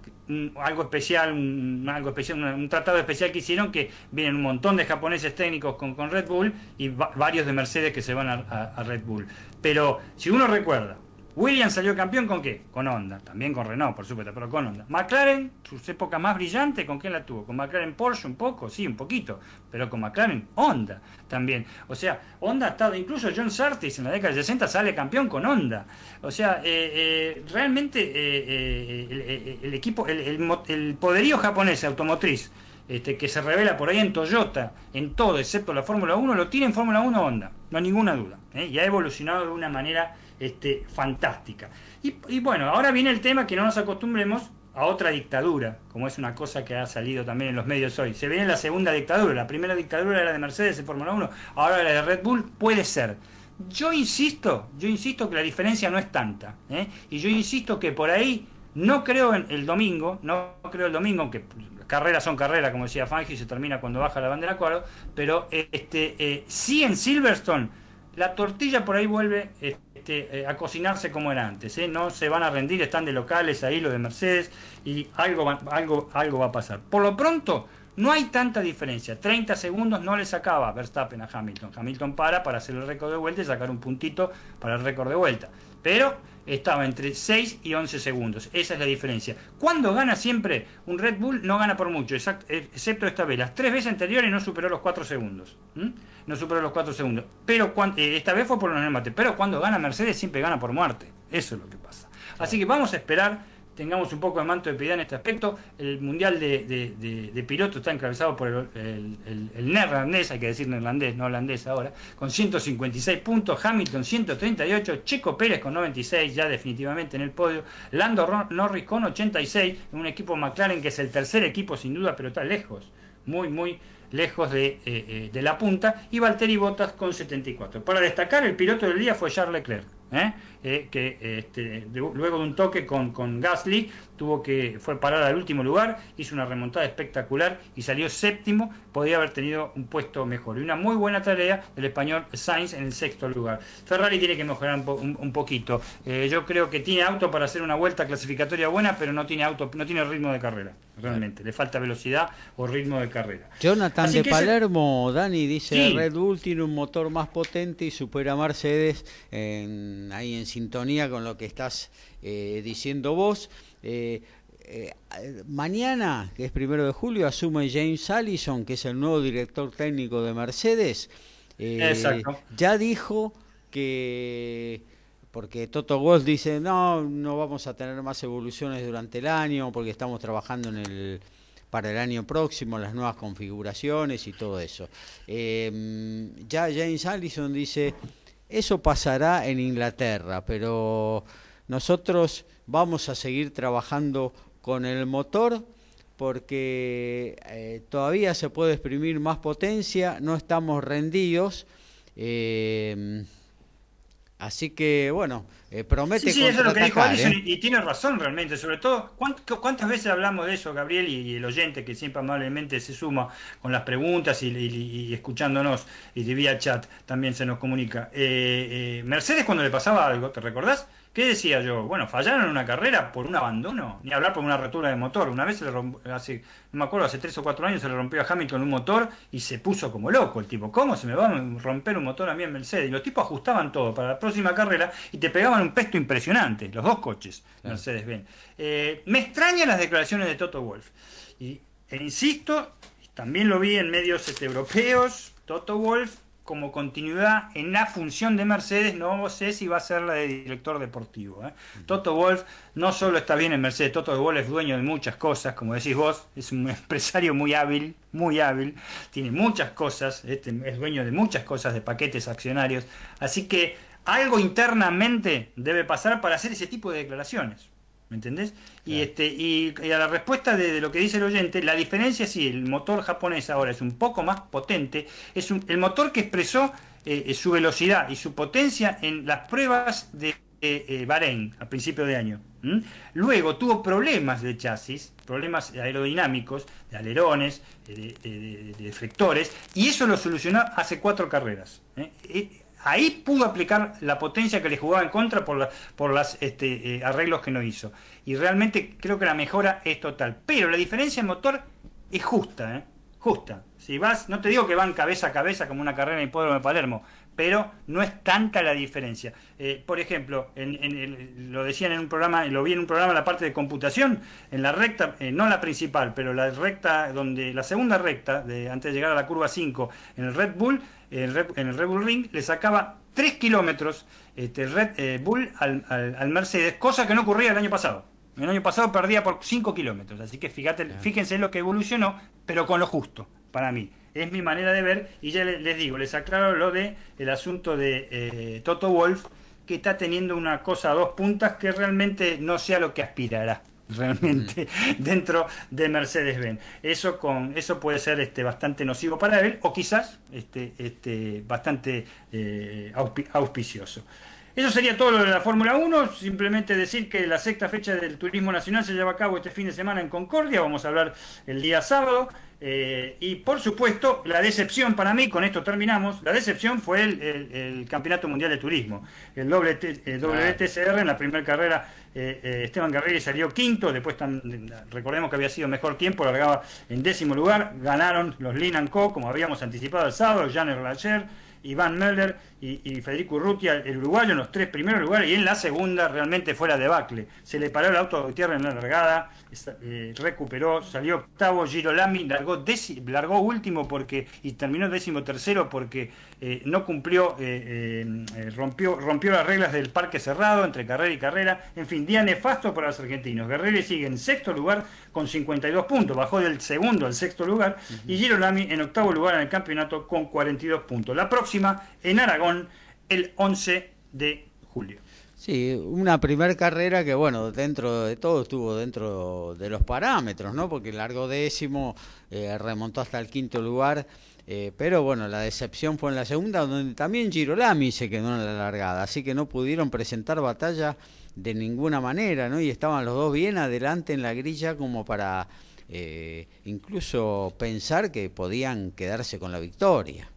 Speaker 5: algo especial, un, algo especial un, tratado especial que hicieron, que vienen un montón de japoneses técnicos con, con Red Bull y va- varios de Mercedes que se van a Red Bull. Pero si uno recuerda, Williams salió campeón con qué? Con Honda, también con Renault, por supuesto, pero con Honda. McLaren, sus épocas más brillantes, ¿con quién la tuvo? Con McLaren Porsche un poco, sí, un poquito, pero con McLaren Honda también. O sea, Honda ha estado, incluso John Surtees en la década del 60 sale campeón con Honda. O sea, eh, eh, realmente eh, el, equipo, el poderío japonés automotriz, este, que se revela por ahí en Toyota, en todo, excepto la Fórmula 1, lo tiene en Fórmula 1 Honda, no hay ninguna duda. ¿eh? Y ha evolucionado de una manera este, fantástica. Y, bueno, ahora viene el tema que no nos acostumbremos a otra dictadura, como es una cosa que ha salido también en los medios hoy. Se viene la segunda dictadura, la primera dictadura era de Mercedes en Fórmula 1, ahora la de Red Bull puede ser. Yo insisto, yo insisto que la diferencia no es tanta. ¿eh? Y yo insisto que por ahí no creo en el domingo, no creo el domingo, aunque carreras son carreras, como decía Fangi, se termina cuando baja la bandera cuadro, pero este, eh, sí en Silverstone la tortilla por ahí vuelve este, eh, a cocinarse como era antes. ¿eh? No se van a rendir, están de locales ahí los de Mercedes y algo va, algo, algo va a pasar. Por lo pronto, no hay tanta diferencia. 30 segundos no le sacaba Verstappen a Hamilton. Hamilton para para hacer el récord de vuelta y sacar un puntito para el récord de vuelta. Pero estaba entre 6 y 11 segundos. Esa es la diferencia. Cuando gana siempre un Red Bull, no gana por mucho, exact- eh, excepto esta vez. Las tres veces anteriores no superó los 4 segundos. No superó los 4 segundos. Pero eh, esta vez fue por un empate. Pero cuando gana Mercedes siempre gana por muerte. Eso es lo que pasa. Así que vamos a esperar. Tengamos un poco de manto de piedad en este aspecto. El mundial de, de, pilotos está encabezado por el, neerlandés, hay que decir neerlandés, no holandés ahora, con 156 puntos, Hamilton 138, Checo Pérez con 96, ya definitivamente en el podio, Lando Norris con 86, un equipo McLaren que es el tercer equipo sin duda, pero está lejos, muy, muy lejos de, eh, eh, de la punta, y Valtteri Bottas con 74. Para destacar, el piloto del día fue Charles Leclerc, ¿eh? Eh, que este, luego de un toque con, con Gasly tuvo que fue parar al último lugar, hizo una remontada espectacular y salió séptimo, podría haber tenido un puesto mejor. Y una muy buena tarea del español Sainz en el sexto lugar. Ferrari tiene que mejorar un, poquito. Eh, yo creo que tiene auto para hacer una vuelta clasificatoria buena, pero no tiene auto, no tiene ritmo de carrera, realmente. Le falta velocidad o ritmo de carrera.
Speaker 1: Jonathan de Palermo, Dani dice Red Bull tiene un motor más potente y supera a Mercedes ahí en sintonía con lo que estás eh, diciendo vos. Eh, eh, mañana, que es primero de julio, asume James Allison, que es el nuevo director técnico de Mercedes. Ya dijo que porque Toto Wolff dice no no vamos a tener más evoluciones durante el año porque estamos trabajando en el para el año próximo las nuevas configuraciones y todo eso ya James Allison dice eso pasará en Inglaterra, pero nosotros vamos a seguir trabajando con el motor porque eh, todavía se puede exprimir más potencia, no estamos rendidos. Eh, Así que, bueno, eh, promete
Speaker 5: Sí, sí, eso es lo que dijo Alison ¿eh? y, tiene razón realmente. Sobre todo, ¿cuántas veces hablamos de eso, Gabriel, y, el oyente que siempre amablemente se suma con las preguntas y, escuchándonos y de vía chat también se nos comunica? Eh, Mercedes cuando le pasaba algo, ¿te recordás? ¿Qué decía yo? Bueno, fallaron una carrera por un abandono, ni hablar por una rotura de motor. Una vez se le rompió, hace, no me acuerdo, hace tres o cuatro años se le rompió a Hamilton un motor y se puso como loco el tipo. ¿Cómo se me va a romper un motor a mí en Mercedes? Y los tipos ajustaban todo para la próxima carrera y te pegaban un pesto impresionante, los dos coches, Mercedes Benz. Eh, me extrañan las declaraciones de Toto Wolf. Y e insisto, también lo vi en medios este, europeos, Toto Wolf como continuidad en la función de Mercedes, no sé si va a ser la de director deportivo. ¿eh? Toto Wolf no solo está bien en Mercedes, Toto Wolf es dueño de muchas cosas, como decís vos, es un empresario muy hábil, muy hábil, tiene muchas cosas, este, es dueño de muchas cosas, de paquetes accionarios, así que algo internamente debe pasar para hacer ese tipo de declaraciones. ¿Me entendés? Y, este, y, a la respuesta de, lo que dice el oyente, la diferencia sí, el motor japonés ahora es un poco más potente, es un, el motor que expresó eh, su velocidad y su potencia en las pruebas de eh, Bahrein a principio de año. Luego tuvo problemas de chasis, problemas aerodinámicos, de alerones, de, de, deflectores, y eso lo solucionó hace cuatro carreras. ¿eh? Ahí pudo aplicar la potencia que le jugaba en contra por, los por las este, eh, arreglos que no hizo. Y realmente creo que la mejora es total. Pero la diferencia en motor es justa, ¿eh? Justa. Si vas, no te digo que van cabeza a cabeza como una carrera en Hipódromo de Palermo, pero no es tanta la diferencia. Eh, por ejemplo, en, lo decían en un programa, lo vi en un programa la parte de computación, en la recta, eh, no la principal, pero la recta, donde la segunda recta, de, antes de llegar a la curva 5, en el Red Bull, en el Red Bull Ring, le sacaba 3 kilómetros este, Red eh, Bull al, al, Mercedes, cosa que no ocurría el año pasado. El año pasado perdía por 5 kilómetros, así que fíjate, fíjense lo que evolucionó, pero con lo justo, para mí. Es mi manera de ver, y ya les, digo, les aclaro lo de el asunto de eh, Toto Wolf, que está teniendo una cosa a dos puntas que realmente no sea lo que aspirará realmente mm. dentro de Mercedes-Benz. Eso con eso puede ser este bastante nocivo para él o quizás este, este bastante eh, auspicioso. Eso sería todo lo de la Fórmula 1. Simplemente decir que la sexta fecha del Turismo Nacional se lleva a cabo este fin de semana en Concordia. Vamos a hablar el día sábado. Eh, y por supuesto, la decepción para mí, con esto terminamos, la decepción fue el, Campeonato Mundial de Turismo. El, WTCR en la primera carrera, eh, eh, Esteban Guerrero salió quinto, después recordemos que había sido mejor tiempo, largaba en décimo lugar, ganaron los Linan Co, como habíamos anticipado el sábado, Janet Lacher Iván Möller y, Federico Urrutia, el uruguayo, en los tres primeros lugares y en la segunda realmente fue la debacle. Se le paró el auto de tierra en la largada, eh, recuperó, salió octavo, Girolami largó, largó último porque y terminó décimo tercero porque eh, no cumplió, eh, rompió, rompió las reglas del parque cerrado entre carrera y carrera. En fin, día nefasto para los argentinos. Guerrero sigue en sexto lugar con 52 puntos, bajó del segundo al sexto lugar y Girolami en octavo lugar en el campeonato con 42 puntos. La próxima en Aragón el 11 de julio.
Speaker 1: Sí, una primer carrera que, bueno, dentro de todo estuvo dentro de los parámetros, ¿no? Porque largo décimo, eh, remontó hasta el quinto lugar, eh, pero bueno, la decepción fue en la segunda, donde también Girolami se quedó en la largada, así que no pudieron presentar batalla de ninguna manera, ¿no? Y estaban los dos bien adelante en la grilla como para eh, incluso pensar que podían quedarse con la victoria.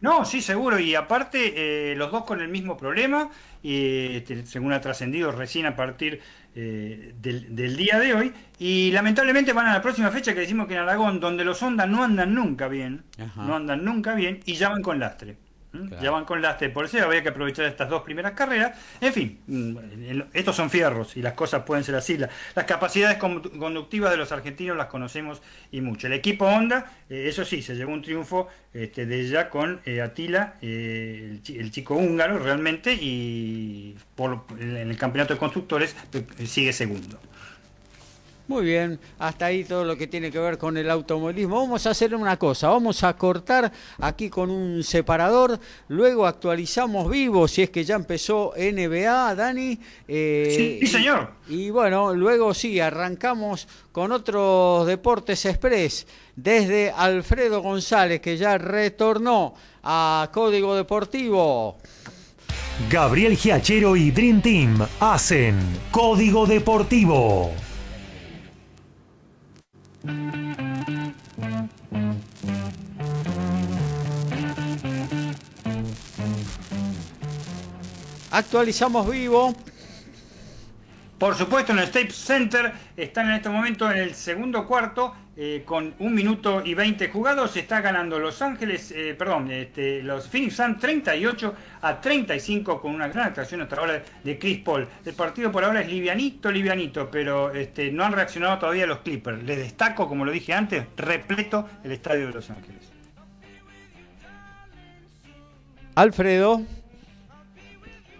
Speaker 5: No, sí, seguro. Y aparte, eh, los dos con el mismo problema, y este, según ha trascendido recién a partir eh, del, día de hoy. Y lamentablemente van a la próxima fecha que decimos que en Aragón, donde los Honda no andan nunca bien, no andan nunca bien, y ya van con lastre. Ya van con lastre por eso había que aprovechar estas dos primeras carreras. En fin, mm, estos son fierros y las cosas pueden ser así. las capacidades conductivas de los argentinos las conocemos y mucho. El equipo Honda, eh, eso sí, se llevó un triunfo este, de ya con eh, Atila, eh, el, chico húngaro realmente, y en el campeonato de constructores sigue segundo.
Speaker 1: Muy bien, hasta ahí todo lo que tiene que ver con el automovilismo. Vamos a hacer una cosa, vamos a cortar aquí con un separador, luego actualizamos vivo, si es que ya empezó NBA, Dani.
Speaker 5: Eh, sí, señor.
Speaker 1: Y, bueno, luego sí, arrancamos con otros deportes express, desde Alfredo González, que ya retornó a Código Deportivo.
Speaker 7: Gabriel Giachero y Dream Team hacen Código Deportivo.
Speaker 1: Actualizamos vivo.
Speaker 5: Por supuesto, en el State Center están en este momento en el segundo cuarto eh, con un minuto y 20 jugados. Está ganando Los Ángeles, eh, perdón, este, los Phoenix Suns 38 a 35 con una gran actuación hasta ahora de Chris Paul. El partido por ahora es livianito, livianito, pero este, no han reaccionado todavía los Clippers. Les destaco, como lo dije antes, repleto el estadio de Los Ángeles.
Speaker 1: Alfredo.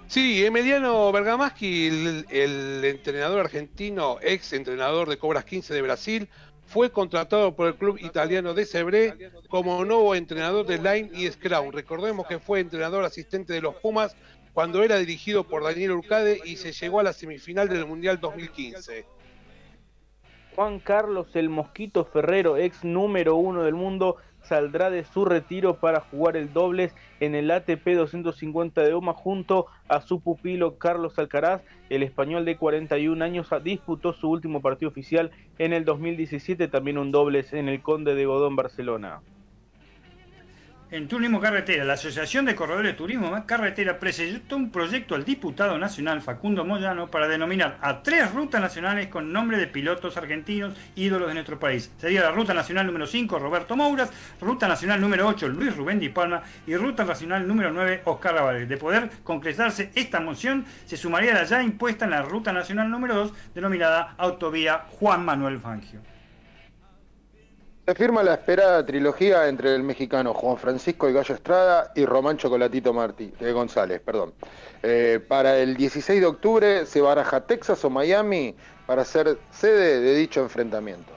Speaker 4: Sí, Emiliano Bergamaschi, el, entrenador argentino, ex entrenador de Cobras 15 de Brasil, fue contratado por el club italiano de Sebré como nuevo entrenador de Line y Scrum. Recordemos que fue entrenador asistente de los Pumas cuando era dirigido por Daniel Urcade y se llegó a la semifinal del Mundial 2015.
Speaker 6: Juan Carlos el Mosquito Ferrero, ex número uno del mundo, saldrá de su retiro para jugar el dobles en el ATP 250 de OMA junto a su pupilo Carlos Alcaraz. El español de 41 años disputó su último partido oficial en el 2017, también un dobles en el Conde de Godón, Barcelona.
Speaker 5: En Turismo Carretera, la Asociación de Corredores de Turismo Carretera presentó un proyecto al diputado nacional Facundo Moyano para denominar a tres rutas nacionales con nombre de pilotos argentinos ídolos de nuestro país. Sería la Ruta Nacional número 5, Roberto Mouras, Ruta Nacional número 8, Luis Rubén Di Palma y Ruta Nacional número 9, Oscar Ravales. De poder concretarse esta moción, se sumaría la ya impuesta en la Ruta Nacional número 2, denominada Autovía Juan Manuel Fangio.
Speaker 3: Se firma la esperada trilogía entre el mexicano Juan Francisco y Gallo Estrada y Román Chocolatito Martí, González, perdón. Eh, para el 16 de octubre se baraja Texas o Miami para ser sede de dicho enfrentamiento.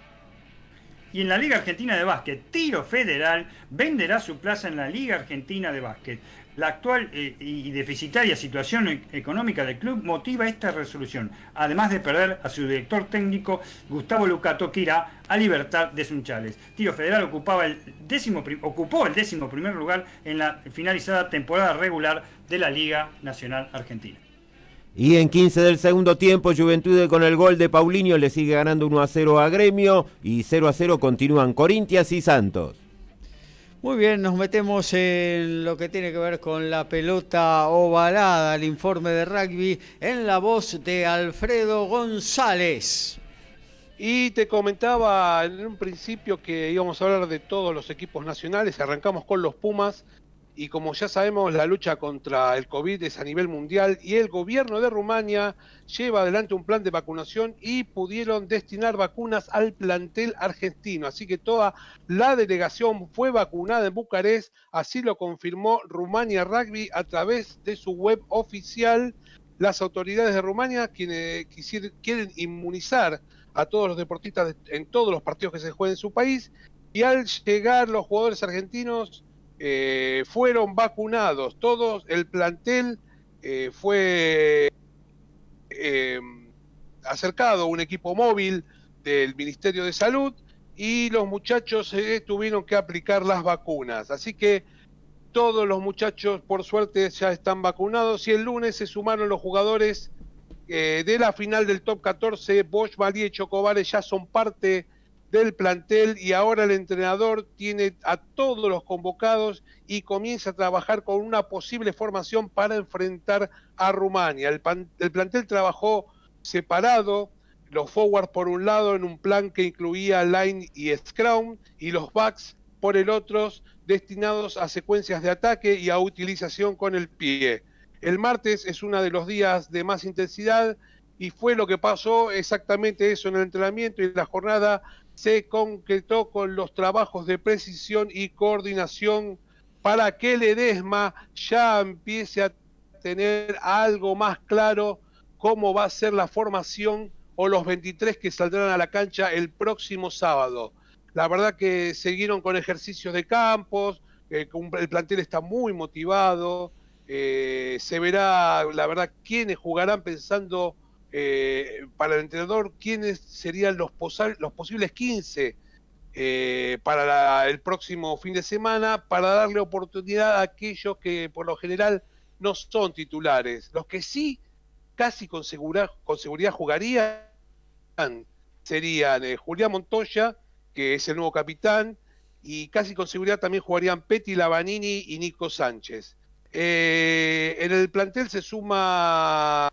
Speaker 5: Y en la Liga Argentina de Básquet, Tiro Federal venderá su plaza en la Liga Argentina de Básquet. La actual eh, y deficitaria situación e-, económica del club motiva esta resolución, además de perder a su director técnico Gustavo Lucato, que irá a Libertad de Sunchales. Tiro Federal ocupaba el décimo, ocupó el décimo primer lugar en la finalizada temporada regular de la Liga Nacional Argentina.
Speaker 2: Y en 15 del segundo tiempo, Juventud con el gol de Paulinho le sigue ganando 1 a 0 a Gremio y 0 a 0 continúan Corintias y Santos.
Speaker 1: Muy bien, nos metemos en lo que tiene que ver con la pelota ovalada, el informe de rugby, en la voz de Alfredo González.
Speaker 4: Y te comentaba en un principio que íbamos a hablar de todos los equipos nacionales, arrancamos con los Pumas, y como ya sabemos, la lucha contra el COVID es a nivel mundial y el gobierno de Rumania lleva adelante un plan de vacunación y pudieron destinar vacunas al plantel argentino. Así que toda la delegación fue vacunada en Bucarest, así lo confirmó Rumania Rugby a través de su web oficial. Las autoridades de Rumania quienes quieren inmunizar a todos los deportistas en todos los partidos que se jueguen en su país y al llegar los jugadores argentinos eh, fueron vacunados, todos el plantel eh, fue eh, acercado un equipo móvil del Ministerio de Salud y los muchachos tuvieron que aplicar las vacunas. Así que todos los muchachos, por suerte, ya están vacunados y el lunes se sumaron los jugadores de la final del top 14. Bosch, Valí y Chocobales ya son parte del plantel y ahora el entrenador tiene a todos los convocados y comienza a trabajar con una posible formación para enfrentar a Rumania. El, plantel trabajó separado, los forwards por un lado en un plan que incluía line y scrum y los backs por el otro destinados a secuencias de ataque y a utilización con el pie. El martes es uno de los días de más intensidad y fue lo que pasó exactamente eso en el entrenamiento y la jornada se concretó con los trabajos de precisión y coordinación para que el EDESMA ya empiece a tener algo más claro cómo va a ser la formación o los 23 que saldrán a la cancha el próximo sábado. La verdad que siguieron con ejercicios de campos, eh, el plantel está muy motivado, eh, se verá, la verdad, quiénes jugarán pensando eh, para el entrenador quiénes serían los, posibles 15 eh, para el próximo fin de semana para darle oportunidad a aquellos que por lo general no son titulares. Los que sí casi con seguridad, con seguridad jugarían serían eh, Julián Montoya, que es el nuevo capitán, y casi con seguridad también jugarían Petty Lavanini y Nico Sánchez. en el plantel se suma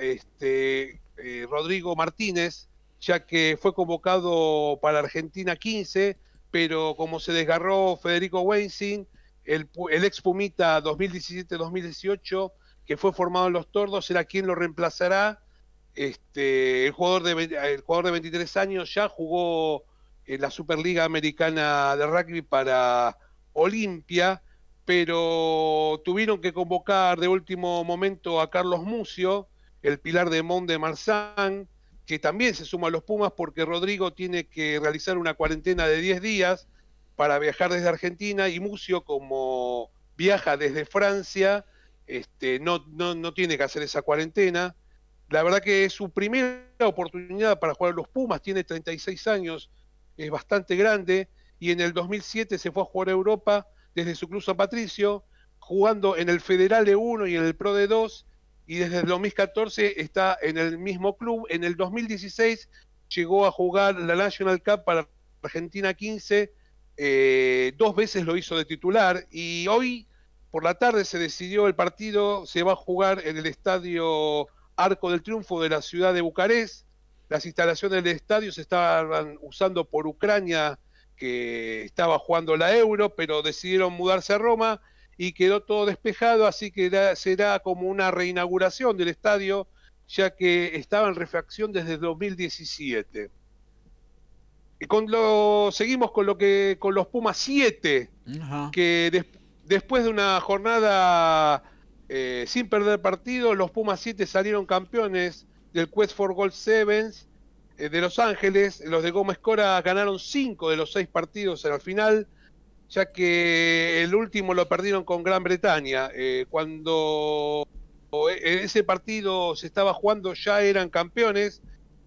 Speaker 4: este, eh, Rodrigo Martínez, ya que fue convocado para Argentina 15, pero como se desgarró Federico Weinstein, el, ex Pumita 2017-2018, que fue formado en los Tordos, será quien lo reemplazará. Este, el, jugador de, el jugador de 23 años ya jugó en la Superliga Americana de Rugby para Olimpia, pero tuvieron que convocar de último momento a Carlos Mucio, el pilar de Mont de Marsan, que también se suma a los Pumas porque Rodrigo tiene que realizar una cuarentena de 10 días para viajar desde Argentina y Mucio, como viaja desde Francia, este, no, no, no tiene que hacer esa cuarentena. La verdad que es su primera oportunidad para jugar a los Pumas, tiene 36 años, es bastante grande, y en el 2007 se fue a jugar a Europa desde su club San Patricio, jugando en el Federal de 1 y en el Pro de 2, y desde el 2014 está en el mismo club. En el 2016 llegó a jugar la National Cup para Argentina 15, eh, dos veces lo hizo de titular y hoy por la tarde se decidió el partido, se va a jugar en el estadio Arco del Triunfo de la ciudad de Bucarest. Las instalaciones del estadio se estaban usando por Ucrania, que estaba jugando la Euro, pero decidieron mudarse a Roma y quedó todo despejado, así que será como una reinauguración del estadio, ya que estaba en refacción desde 2017. Y con lo, seguimos con lo que con los Pumas 7, que después de una jornada eh, sin perder partido, los Pumas 7 salieron campeones del Quest for Gold Sevens eh, de Los Ángeles. Los de Gómez Cora ganaron 5 de los 6 partidos en el final ya que el último lo perdieron con Gran Bretaña. Eh, cuando en ese partido se estaba jugando ya eran campeones,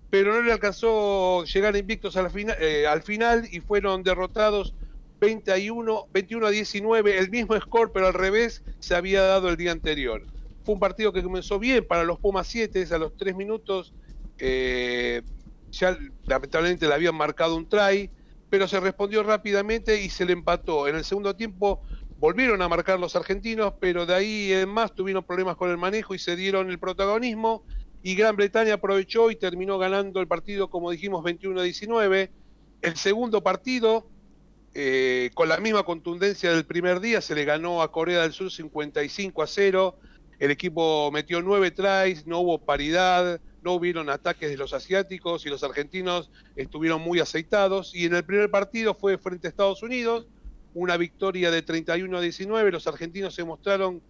Speaker 4: pero no le alcanzó llegar invictos eh, al final y fueron derrotados 21, 21 a 19, el mismo score, pero al revés se había dado el día anterior. Fue un partido que comenzó bien para los Pumas 7, a los 3 minutos eh, ya lamentablemente le habían marcado un try, pero se respondió rápidamente y se le empató. En el segundo tiempo volvieron a marcar los argentinos, pero de ahí en más tuvieron problemas con el manejo y se dieron el protagonismo. Y Gran Bretaña aprovechó y terminó ganando el partido, como dijimos, 21 a 19. El segundo partido, eh, con la misma contundencia del primer día, se le ganó a Corea del Sur 55 a 0. El equipo metió nueve tries, no hubo paridad, no hubieron ataques de los asiáticos y los argentinos estuvieron muy aceitados. Y en el primer partido fue frente a Estados Unidos, una victoria de 31 a 19. Los argentinos se mostraron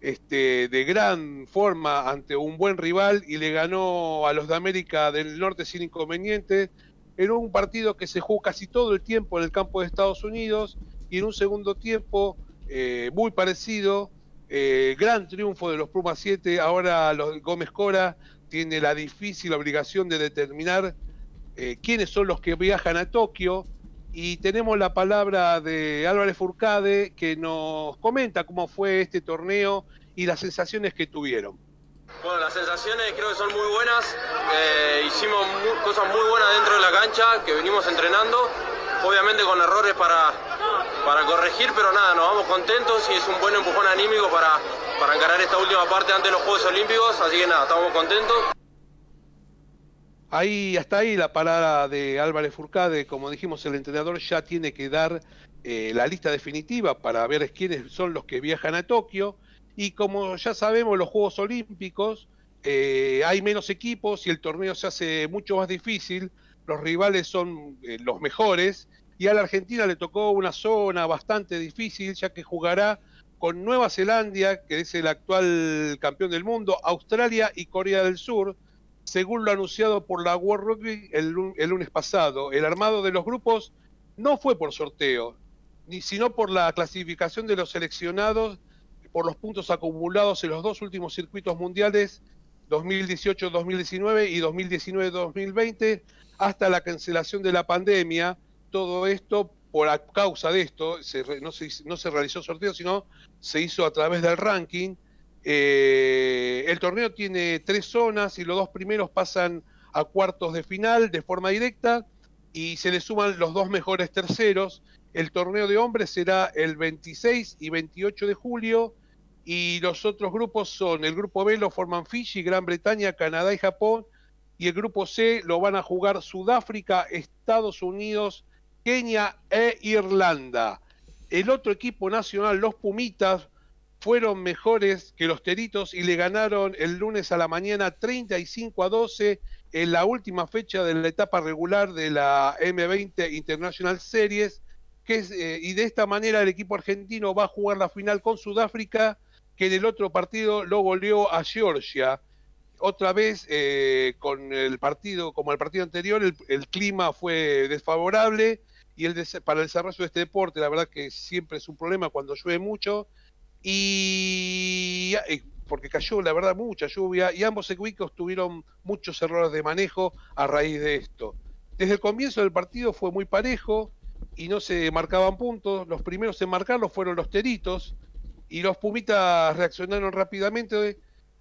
Speaker 4: este, de gran forma ante un buen rival y le ganó a los de América del Norte sin inconvenientes. En un partido que se jugó casi todo el tiempo en el campo de Estados Unidos y en un segundo tiempo eh, muy parecido Eh, gran triunfo de los Pumas 7. Ahora los Gómez Cora tiene la difícil obligación de determinar eh, quiénes son los que viajan a Tokio. Y tenemos la palabra de Álvarez Furcade que nos comenta cómo fue este torneo y las sensaciones que tuvieron.
Speaker 8: Bueno, las sensaciones creo que son muy buenas. Eh, hicimos cosas muy buenas dentro de la cancha que venimos entrenando. Obviamente con errores para, para corregir, pero nada, nos vamos contentos y es un buen empujón anímico para, para encarar esta última parte antes de los Juegos Olímpicos. Así que nada, estamos contentos.
Speaker 4: Ahí, hasta ahí la parada de Álvarez Furcade. Como dijimos, el entrenador ya tiene que dar eh, la lista definitiva para ver quiénes son los que viajan a Tokio. Y como ya sabemos, los Juegos Olímpicos eh, hay menos equipos y el torneo se hace mucho más difícil. Los rivales son eh, los mejores. Y a la Argentina le tocó una zona bastante difícil, ya que jugará con Nueva Zelanda, que es el actual campeón del mundo, Australia y Corea del Sur, según lo anunciado por la World Rugby el, lunes pasado. El armado de los grupos no fue por sorteo, ni sino por la clasificación de los seleccionados por los puntos acumulados en los dos últimos circuitos mundiales 2018-2019 y 2019-2020 hasta la cancelación de la pandemia. Todo esto por causa de esto, no, se, no se realizó sorteo, sino se hizo a través del ranking. Eh, el torneo tiene tres zonas y los dos primeros pasan a cuartos de final de forma directa y se le suman los dos mejores terceros. El torneo de hombres será el 26 y 28 de julio y los otros grupos son, el grupo B lo forman Fiji, Gran Bretaña, Canadá y Japón, y el grupo C lo van a jugar Sudáfrica, Estados Unidos, Kenia e Irlanda. El otro equipo nacional, los Pumitas, fueron mejores que los Teritos y le ganaron el lunes a la mañana 35 a 12 en la última fecha de la etapa regular de la M20 International Series. Que eh, y de esta manera el equipo argentino va a jugar la final con Sudáfrica que en el otro partido lo goleó a Georgia. Otra vez, eh, con el partido, como el partido anterior, el, clima fue desfavorable y el para el desarrollo de este deporte, la verdad que siempre es un problema cuando llueve mucho. Y, porque cayó, la verdad, mucha lluvia y ambos equipos tuvieron muchos errores de manejo a raíz de esto. Desde el comienzo del partido fue muy parejo y no se marcaban puntos. Los primeros en marcarlos fueron los Teritos, y los Pumitas reaccionaron rápidamente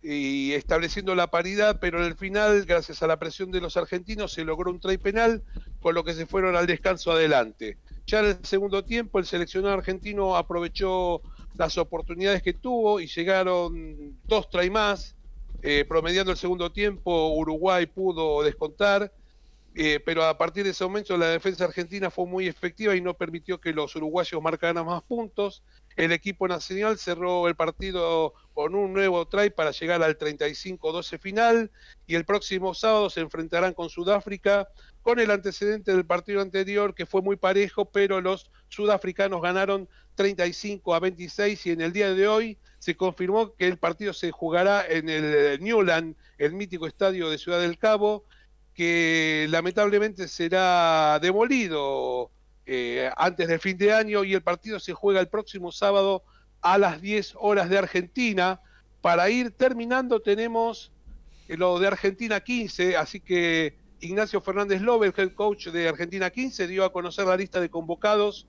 Speaker 4: y estableciendo la paridad, pero en el final, gracias a la presión de los argentinos, se logró un try penal, con lo que se fueron al descanso adelante. Ya en el segundo tiempo, el seleccionado argentino aprovechó las oportunidades que tuvo y llegaron dos try más. Eh, promediando el segundo tiempo, Uruguay pudo descontar, eh, pero a partir de ese momento la defensa argentina fue muy efectiva y no permitió que los uruguayos marcaran más puntos. El equipo nacional cerró el partido con un nuevo try para llegar al 35-12 final y el próximo sábado se enfrentarán con Sudáfrica con el antecedente del partido anterior que fue muy parejo, pero los sudafricanos ganaron 35 a 26 y en el día de hoy se confirmó que el partido se jugará en el Newland, el mítico estadio de Ciudad del Cabo, que lamentablemente será demolido eh, antes del fin de año y el partido se juega el próximo sábado a las 10 horas de Argentina. Para ir terminando tenemos eh, lo de Argentina 15, así que Ignacio Fernández Lobe, el head coach de Argentina 15, dio a conocer la lista de convocados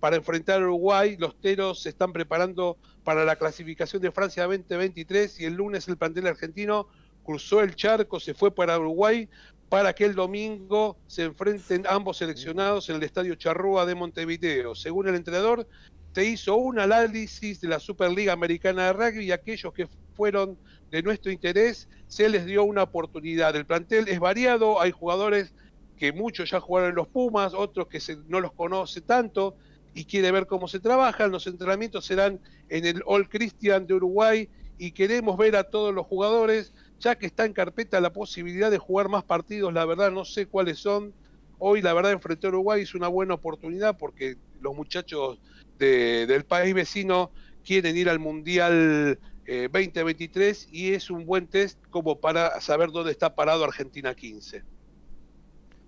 Speaker 4: para enfrentar a Uruguay. Los Teros se están preparando para la clasificación de Francia 2023 y el lunes el plantel argentino cruzó el charco, se fue para Uruguay para que el domingo se enfrenten ambos seleccionados en el Estadio Charrúa de Montevideo. Según el entrenador, se hizo un análisis de la Superliga Americana de Rugby y aquellos que fueron de nuestro interés se les dio una oportunidad. El plantel es variado, hay jugadores que muchos ya jugaron en los Pumas, otros que no los conoce tanto y quiere ver cómo se trabajan. Los entrenamientos serán en el All Christian de Uruguay y queremos ver a todos los jugadores ya que está en carpeta la posibilidad de jugar más partidos, la verdad no sé cuáles son. Hoy la verdad enfrentar a Uruguay es una buena oportunidad porque los muchachos del país vecino quieren ir al Mundial 2023 eh, y es un buen test como para saber dónde está parado Argentina 15.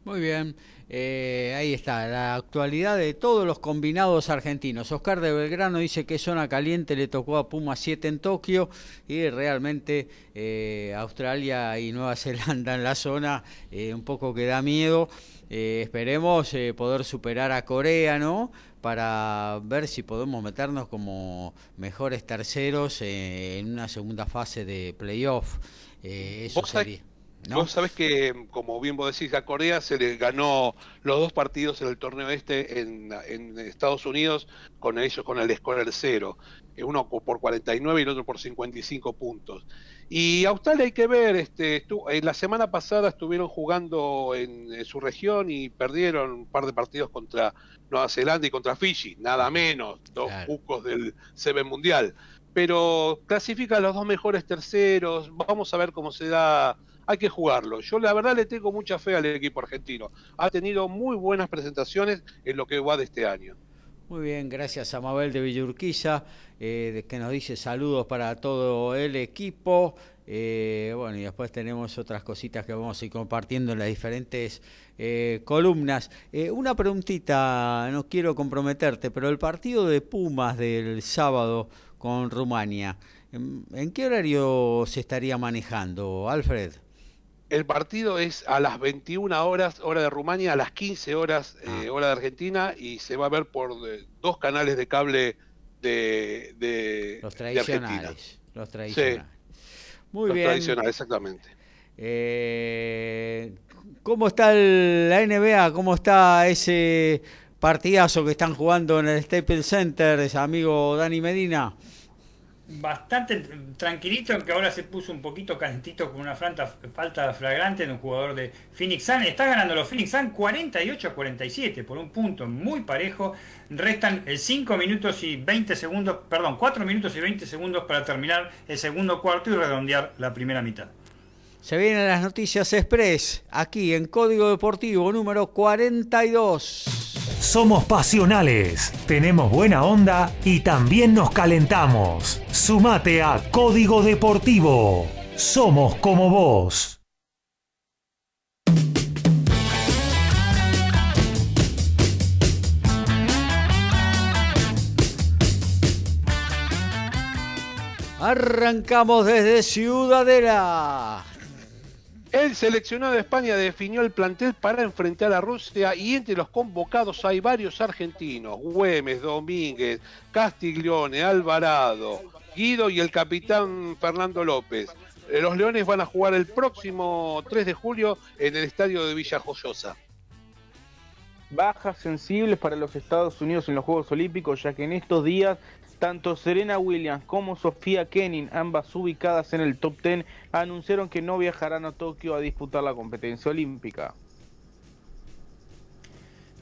Speaker 1: Muy bien. Eh, ahí está, la actualidad de todos los combinados argentinos. Oscar de Belgrano dice que zona caliente le tocó a Puma 7 en Tokio y realmente eh, Australia y Nueva Zelanda en la zona eh, un poco que da miedo. esperemos poder superar a Corea, ¿no? Para ver si podemos meternos como mejores terceros en una segunda fase de playoff. eso sería.
Speaker 4: Vos sabés que, como bien vos decís, a Corea se le ganó los dos partidos en el torneo este en, Estados Unidos con ellos con el score cero, eh, uno por 49 y el otro por 55 puntos. Y Australia hay que ver, este, en la semana pasada estuvieron jugando en, su región y perdieron un par de partidos contra Nueva Zelanda y contra Fiji, nada menos, dos bucos del Seven Mundial. Pero clasifica los dos mejores terceros, vamos a ver cómo se da hay que jugarlo. Yo la verdad le tengo mucha fe al equipo argentino. Ha tenido muy buenas presentaciones en lo que va de este año.
Speaker 1: Muy bien, gracias a Mabel de Villurquiza, eh, que nos dice saludos para todo el equipo. Eh, bueno, y después tenemos otras cositas que vamos a ir compartiendo en las diferentes eh, columnas. una preguntita, no quiero comprometerte, pero el partido de Pumas del sábado con Rumania, ¿en qué horario se estaría manejando, Alfred?
Speaker 4: El partido es a las 21 horas, hora de Rumania, a las 15 horas, eh, ah. hora de Argentina, y se va a ver por eh, dos canales de cable de,
Speaker 1: los tradicionales. los tradicionales. Muy
Speaker 4: los
Speaker 1: bien.
Speaker 4: tradicionales, exactamente.
Speaker 1: Eh, ¿Cómo está la NBA? ¿Cómo está ese partidazo que están jugando en el Staples Center, ese amigo Dani Medina?
Speaker 5: Bastante tranquilito, aunque ahora se puso un poquito calentito con una falta flagrante de un jugador de Phoenix Sun. Está ganando los Phoenix Sun 48 a 47 por un punto muy parejo. Restan 5 minutos y 20 segundos, perdón, 4 minutos y 20 segundos para terminar el segundo cuarto y redondear la primera mitad.
Speaker 1: Se vienen las noticias express aquí en Código Deportivo número 42.
Speaker 7: Somos pasionales, tenemos buena onda y también nos calentamos. Sumate a Código Deportivo. Somos como vos.
Speaker 1: Arrancamos desde Ciudadela.
Speaker 4: El seleccionado de España definió el plantel para enfrentar a Rusia y entre los convocados hay varios argentinos, Güemes, Domínguez, Castiglione, Alvarado, Guido y el capitán Fernando López. Los Leones van a jugar el próximo 3 de julio en el estadio de Villa Joyosa.
Speaker 6: Bajas sensibles para los Estados Unidos en los Juegos Olímpicos, ya que en estos días tanto Serena Williams como Sofía Kenin, ambas ubicadas en el top 10, anunciaron que no viajarán a Tokio a disputar la competencia olímpica.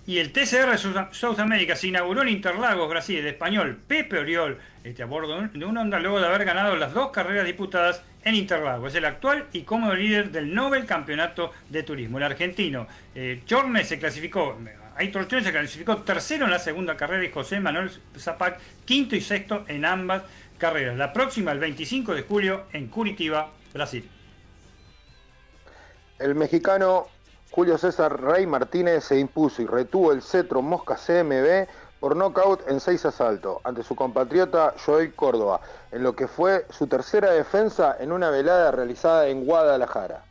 Speaker 5: Y el TCR South America se inauguró en Interlagos, Brasil. El español Pepe Oriol, este a bordo de una onda luego de haber ganado las dos carreras disputadas en Interlagos. Es el actual y cómodo líder del Nobel Campeonato de Turismo. El argentino eh, Chorne se clasificó Aitor se clasificó tercero en la segunda carrera y José Manuel Zapac quinto y sexto en ambas carreras. La próxima el 25 de julio en Curitiba, Brasil.
Speaker 3: El mexicano Julio César Rey Martínez se impuso y retuvo el cetro Mosca CMB por nocaut en seis asaltos ante su compatriota Joel Córdoba, en lo que fue su tercera defensa en una velada realizada en Guadalajara.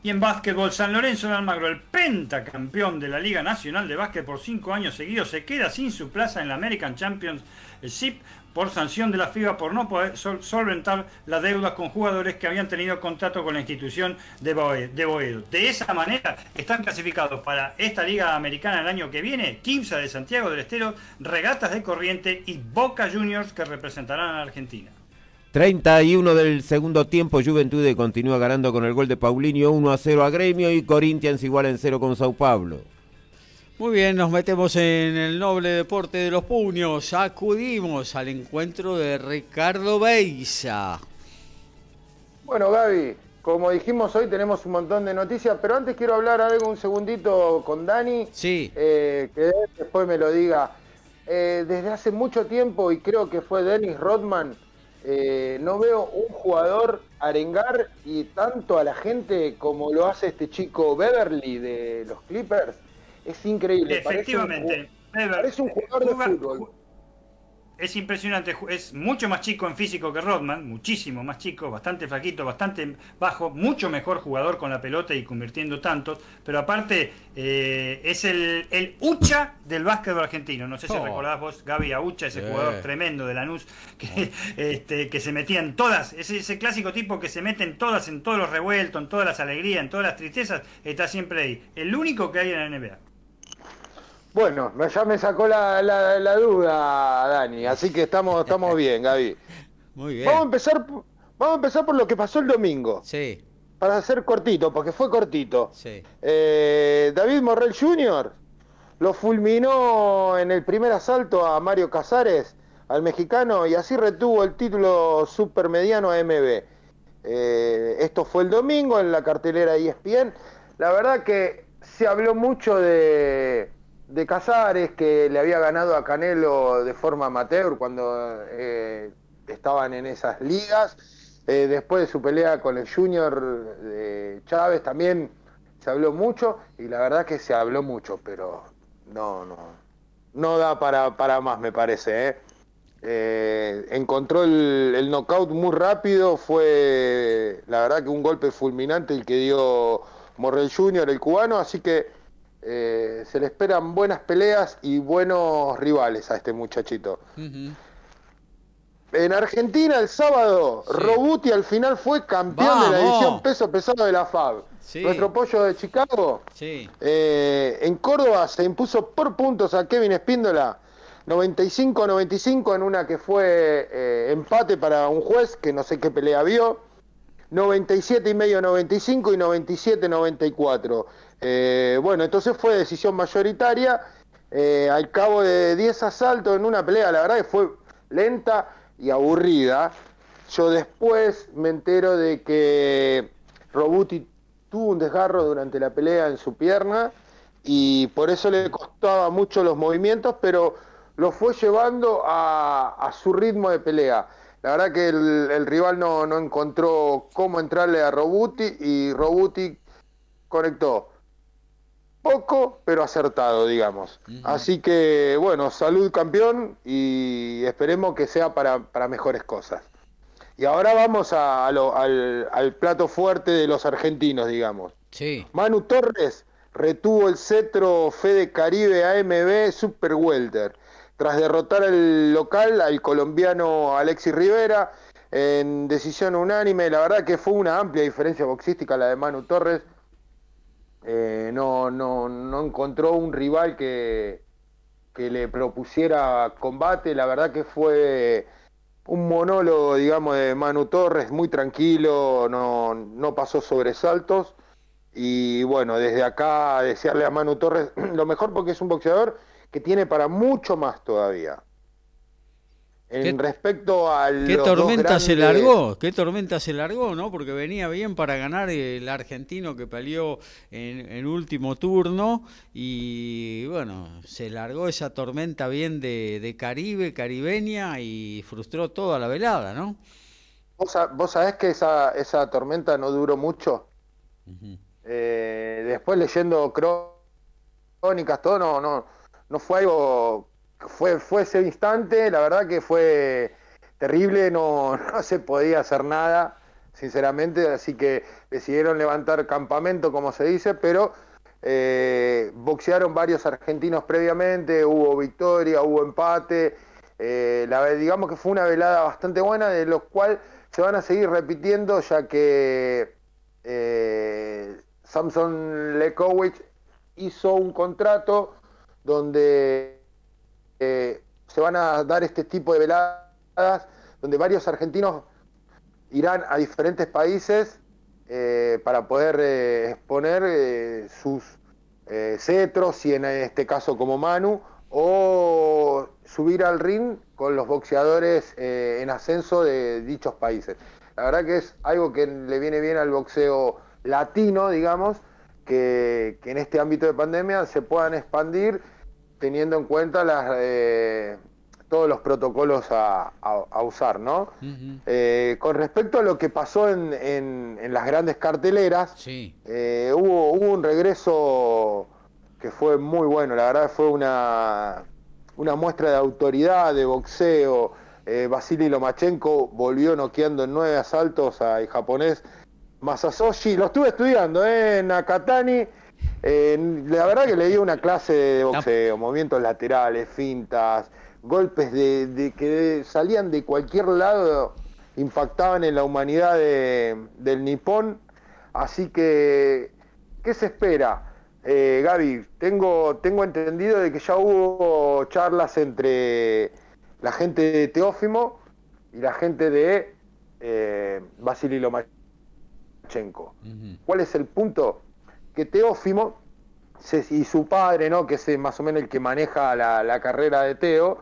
Speaker 5: Y en básquetbol, San Lorenzo de Almagro, el pentacampeón de la Liga Nacional de Básquet por cinco años seguidos, se queda sin su plaza en la American Championship por sanción de la FIBA por no poder solventar las deudas con jugadores que habían tenido contrato con la institución de Boedo. De esa manera están clasificados para esta Liga Americana el año que viene, 15 de Santiago del Estero, Regatas de Corriente y Boca Juniors que representarán a la Argentina.
Speaker 2: 31 del segundo tiempo, Juventude continúa ganando con el gol de Paulinho 1 a 0 a Gremio y Corinthians igual en 0 con Sao Paulo.
Speaker 1: Muy bien, nos metemos en el noble deporte de los puños. Acudimos al encuentro de Ricardo Beisa.
Speaker 3: Bueno, Gaby, como dijimos hoy tenemos un montón de noticias, pero antes quiero hablar algo un segundito con Dani.
Speaker 1: Sí.
Speaker 3: Eh, que después me lo diga. Eh, desde hace mucho tiempo, y creo que fue Dennis Rodman, eh, no veo un jugador arengar y tanto a la gente como lo hace este chico Beverly de los Clippers. Es increíble.
Speaker 5: Efectivamente.
Speaker 3: Parece un, jugador de fútbol
Speaker 5: es impresionante, es mucho más chico en físico que Rodman, muchísimo más chico, bastante flaquito, bastante bajo, mucho mejor jugador con la pelota y convirtiendo tantos, pero aparte eh, es el, el Ucha del básquetbol argentino. No sé si oh. recordás vos, Gaby, a Ucha, ese jugador tremendo de Lanús, que, este, que se metían todas, ese, ese clásico tipo que se meten todas en todos los revueltos, en todas las alegrías, en todas las tristezas, está siempre ahí. El único que hay en la NBA.
Speaker 3: Bueno, ya me sacó la, la, duda, Dani, así que estamos, estamos bien, Gaby.
Speaker 1: Muy bien.
Speaker 3: Vamos a empezar, vamos a empezar por lo que pasó el domingo.
Speaker 1: Sí.
Speaker 3: Para hacer cortito, porque fue cortito.
Speaker 1: Sí.
Speaker 3: Eh, David Morrell Jr. lo fulminó en el primer asalto a Mario Casares, al mexicano, y así retuvo el título supermediano AMB. Eh, esto fue el domingo en la cartelera ESPN. La verdad que se habló mucho de de Casares, que le había ganado a Canelo de forma amateur cuando eh, estaban en esas ligas. Eh, después de su pelea con el Junior de Chávez también se habló mucho y la verdad que se habló mucho, pero no, no, no da para, para más me parece. ¿eh? encontró el, el knockout muy rápido, fue la verdad que un golpe fulminante el que dio Morrell Junior, el cubano, así que eh, se le esperan buenas peleas y buenos rivales a este muchachito. En Argentina el sábado, Robuti al final fue campeón de la edición peso pesado de la FAB. Nuestro pollo de Chicago. Eh, en Córdoba se impuso por puntos a Kevin Espíndola. 95-95 en una que fue eh, empate para un juez que no sé qué pelea vio. 97 y medio 95 y 97 94. Eh, bueno, entonces fue decisión mayoritaria. Eh, al cabo de 10 asaltos en una pelea, la verdad que fue lenta y aburrida. Yo después me entero de que Robuti tuvo un desgarro durante la pelea en su pierna y por eso le costaba mucho los movimientos, pero lo fue llevando a, su ritmo de pelea. La verdad que el, rival no, no, encontró cómo entrarle a Robuti y Robuti conectó poco, pero acertado, digamos. Así que, bueno, salud campeón y esperemos que sea para, mejores cosas. Y ahora vamos al, plato fuerte de los argentinos, digamos.
Speaker 1: Sí.
Speaker 3: Manu Torres retuvo el cetro Fede Caribe AMB Super Welter tras derrotar al local, al colombiano Alexis Rivera, en decisión unánime. La verdad que fue una amplia diferencia boxística la de Manu Torres eh, no, no, no encontró un rival que, que le propusiera combate. La verdad que fue un monólogo, digamos, de Manu Torres, muy tranquilo, no, no pasó sobresaltos. Y bueno, desde acá desearle a Manu Torres lo mejor porque es un boxeador que tiene para mucho más todavía. En respecto al.
Speaker 1: ¿Qué tormenta se largó? ¿Qué tormenta se largó, no? Porque venía bien para ganar el argentino que peleó en, último turno y bueno, se largó esa tormenta bien de, Caribe, caribeña y frustró toda la velada, ¿no?
Speaker 3: ¿Vos, sabés que esa, esa tormenta no duró mucho? Eh, después leyendo crónicas, todo, no, no, no fue algo fue, fue ese instante, la verdad que fue terrible, no, no se podía hacer nada, sinceramente, así que decidieron levantar campamento, como se dice, pero eh, boxearon varios argentinos previamente, hubo victoria, hubo empate, eh, la, digamos que fue una velada bastante buena, de lo cual se van a seguir repitiendo, ya que eh, Samson Lekowicz hizo un contrato donde eh, se van a dar este tipo de veladas donde varios argentinos irán a diferentes países eh, para poder eh, exponer sus cetros, y en este caso como Manu, o subir al ring con los boxeadores en ascenso de dichos países. La verdad que es algo que le viene bien al boxeo latino, digamos, que, que en este ámbito de pandemia se puedan expandir teniendo en cuenta las, eh, todos los protocolos a, usar, ¿no? Eh, con respecto a lo que pasó en, en, las grandes carteleras, eh, hubo, hubo un regreso que fue muy bueno, la verdad fue una, una muestra de autoridad, de boxeo. Eh, Vasily Lomachenko volvió noqueando en nueve asaltos al japonés Masasoshi. Lo estuve estudiando en Nakatani. La verdad que le dio una clase de boxeo, movimientos laterales, fintas, golpes de, que salían de cualquier lado, impactaban en la humanidad del nipón. Así que, ¿qué se espera? Eh, Gaby, tengo, tengo entendido de que ya hubo charlas entre la gente de Teófimo y la gente de eh, Vasily Lomachenko. ¿Cuál es el punto? Que Teófimo y su padre, ¿no? que es más o menos el que maneja la carrera de Teo,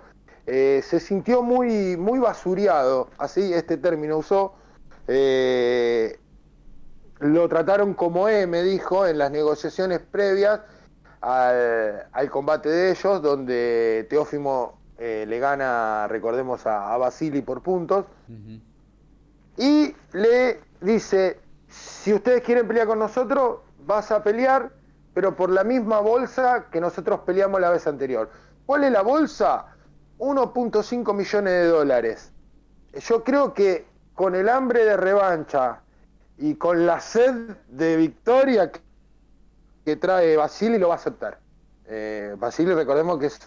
Speaker 3: eh, se sintió muy, muy basureado, así este término usó. Eh, lo trataron como E, me dijo, en las negociaciones previas al, combate de ellos, donde Teófimo eh, le gana, recordemos, a, Basili por puntos. Y le dice, si ustedes quieren pelear con nosotros, vas a pelear, pero por la misma bolsa que nosotros peleamos la vez anterior. ¿Cuál es la bolsa? 1.5 millones de dólares. Yo creo que con el hambre de revancha y con la sed de victoria que trae Basili lo va a aceptar. Eh, Basili recordemos que es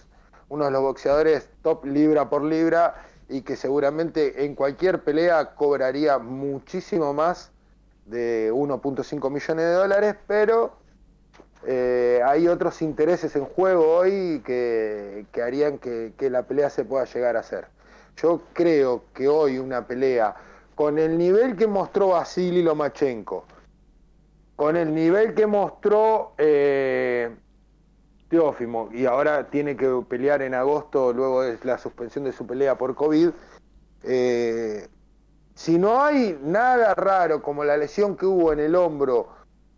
Speaker 3: uno de los boxeadores top libra por libra y que seguramente en cualquier pelea cobraría muchísimo más de 1.5 millones de dólares, pero eh, hay otros intereses en juego hoy que, harían que, la pelea se pueda llegar a hacer. Yo creo que hoy una pelea con el nivel que mostró Vasily Lomachenko, con el nivel que mostró eh, Teófimo, y ahora tiene que pelear en agosto luego de la suspensión de su pelea por COVID, eh, si no hay nada raro como la lesión que hubo en el hombro,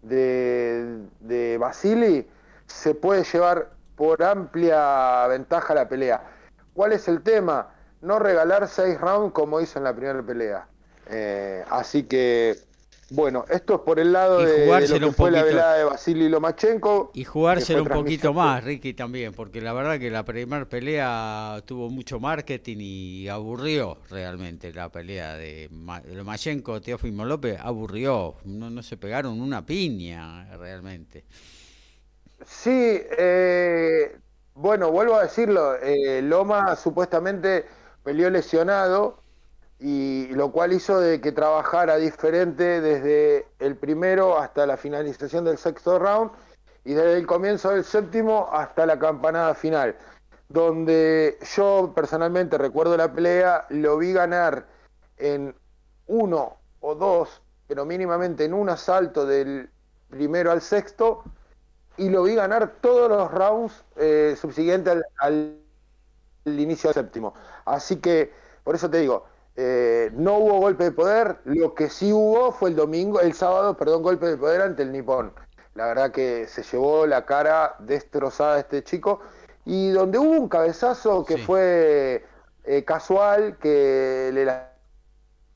Speaker 3: de, Basili, se puede llevar por amplia ventaja la pelea. ¿Cuál es el tema? No regalar seis rounds como hizo en la primera pelea. Eh, así que bueno, esto es por el lado de, lo que fue la velada de Vasily Lomachenko.
Speaker 1: Y jugárselo un poquito más, Ricky, también, porque la verdad que la primera pelea tuvo mucho marketing y aburrió realmente la pelea de Lomachenko, Teófimo López, aburrió. No, no se pegaron una piña realmente.
Speaker 3: Sí, eh, bueno, vuelvo a decirlo, eh, Loma supuestamente peleó lesionado y lo cual hizo de que trabajara diferente desde el primero hasta la finalización del sexto round y desde el comienzo del séptimo hasta la campanada final, donde yo personalmente recuerdo la pelea, lo vi ganar en uno o dos, pero mínimamente en un asalto del primero al sexto, y lo vi ganar todos los rounds eh, subsiguientes al, al inicio del séptimo. Así que, por eso te digo, eh, no hubo golpe de poder, lo que sí hubo fue el domingo, el sábado, perdón, golpe de poder ante el Nipón. La verdad que se llevó la cara destrozada este chico. Y donde hubo un cabezazo que fue eh, casual, que le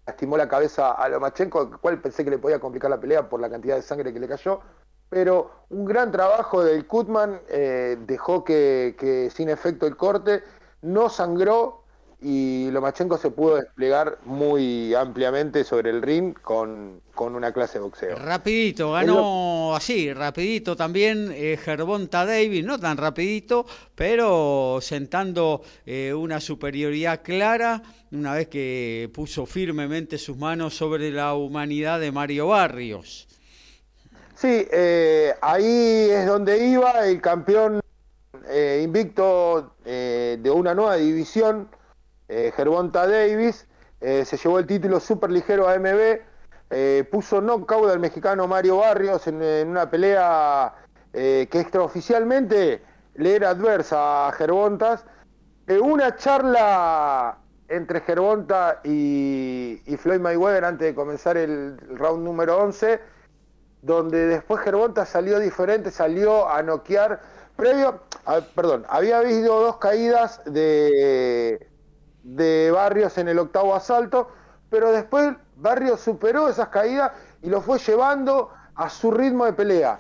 Speaker 3: lastimó la cabeza a Lomachenko, el cual pensé que le podía complicar la pelea por la cantidad de sangre que le cayó, pero un gran trabajo del Kutman eh, dejó que, que sin efecto el corte, no sangró, y Lomachenko se pudo desplegar muy ampliamente sobre el ring con, una clase de boxeo.
Speaker 1: Rapidito, ganó así, rapidito también eh, Gervonta Davis, no tan rapidito, pero sentando eh, una superioridad clara una vez que puso firmemente sus manos sobre la humanidad de Mario Barrios.
Speaker 3: Sí, eh, ahí es donde iba el campeón eh, invicto de una nueva división eh, Gervonta Davis, eh, se llevó el título super ligero AMB, eh, puso knockout al mexicano Mario Barrios en, una pelea que extraoficialmente le era adversa a Gervontas. una charla entre Gervonta y, Floyd Mayweather antes de comenzar el, round número 11, donde después Gervonta salió diferente, salió a noquear. Previo, perdón, había habido dos caídas de, de Barrios en el octavo asalto, pero después Barrios superó esas caídas y lo fue llevando a su ritmo de pelea.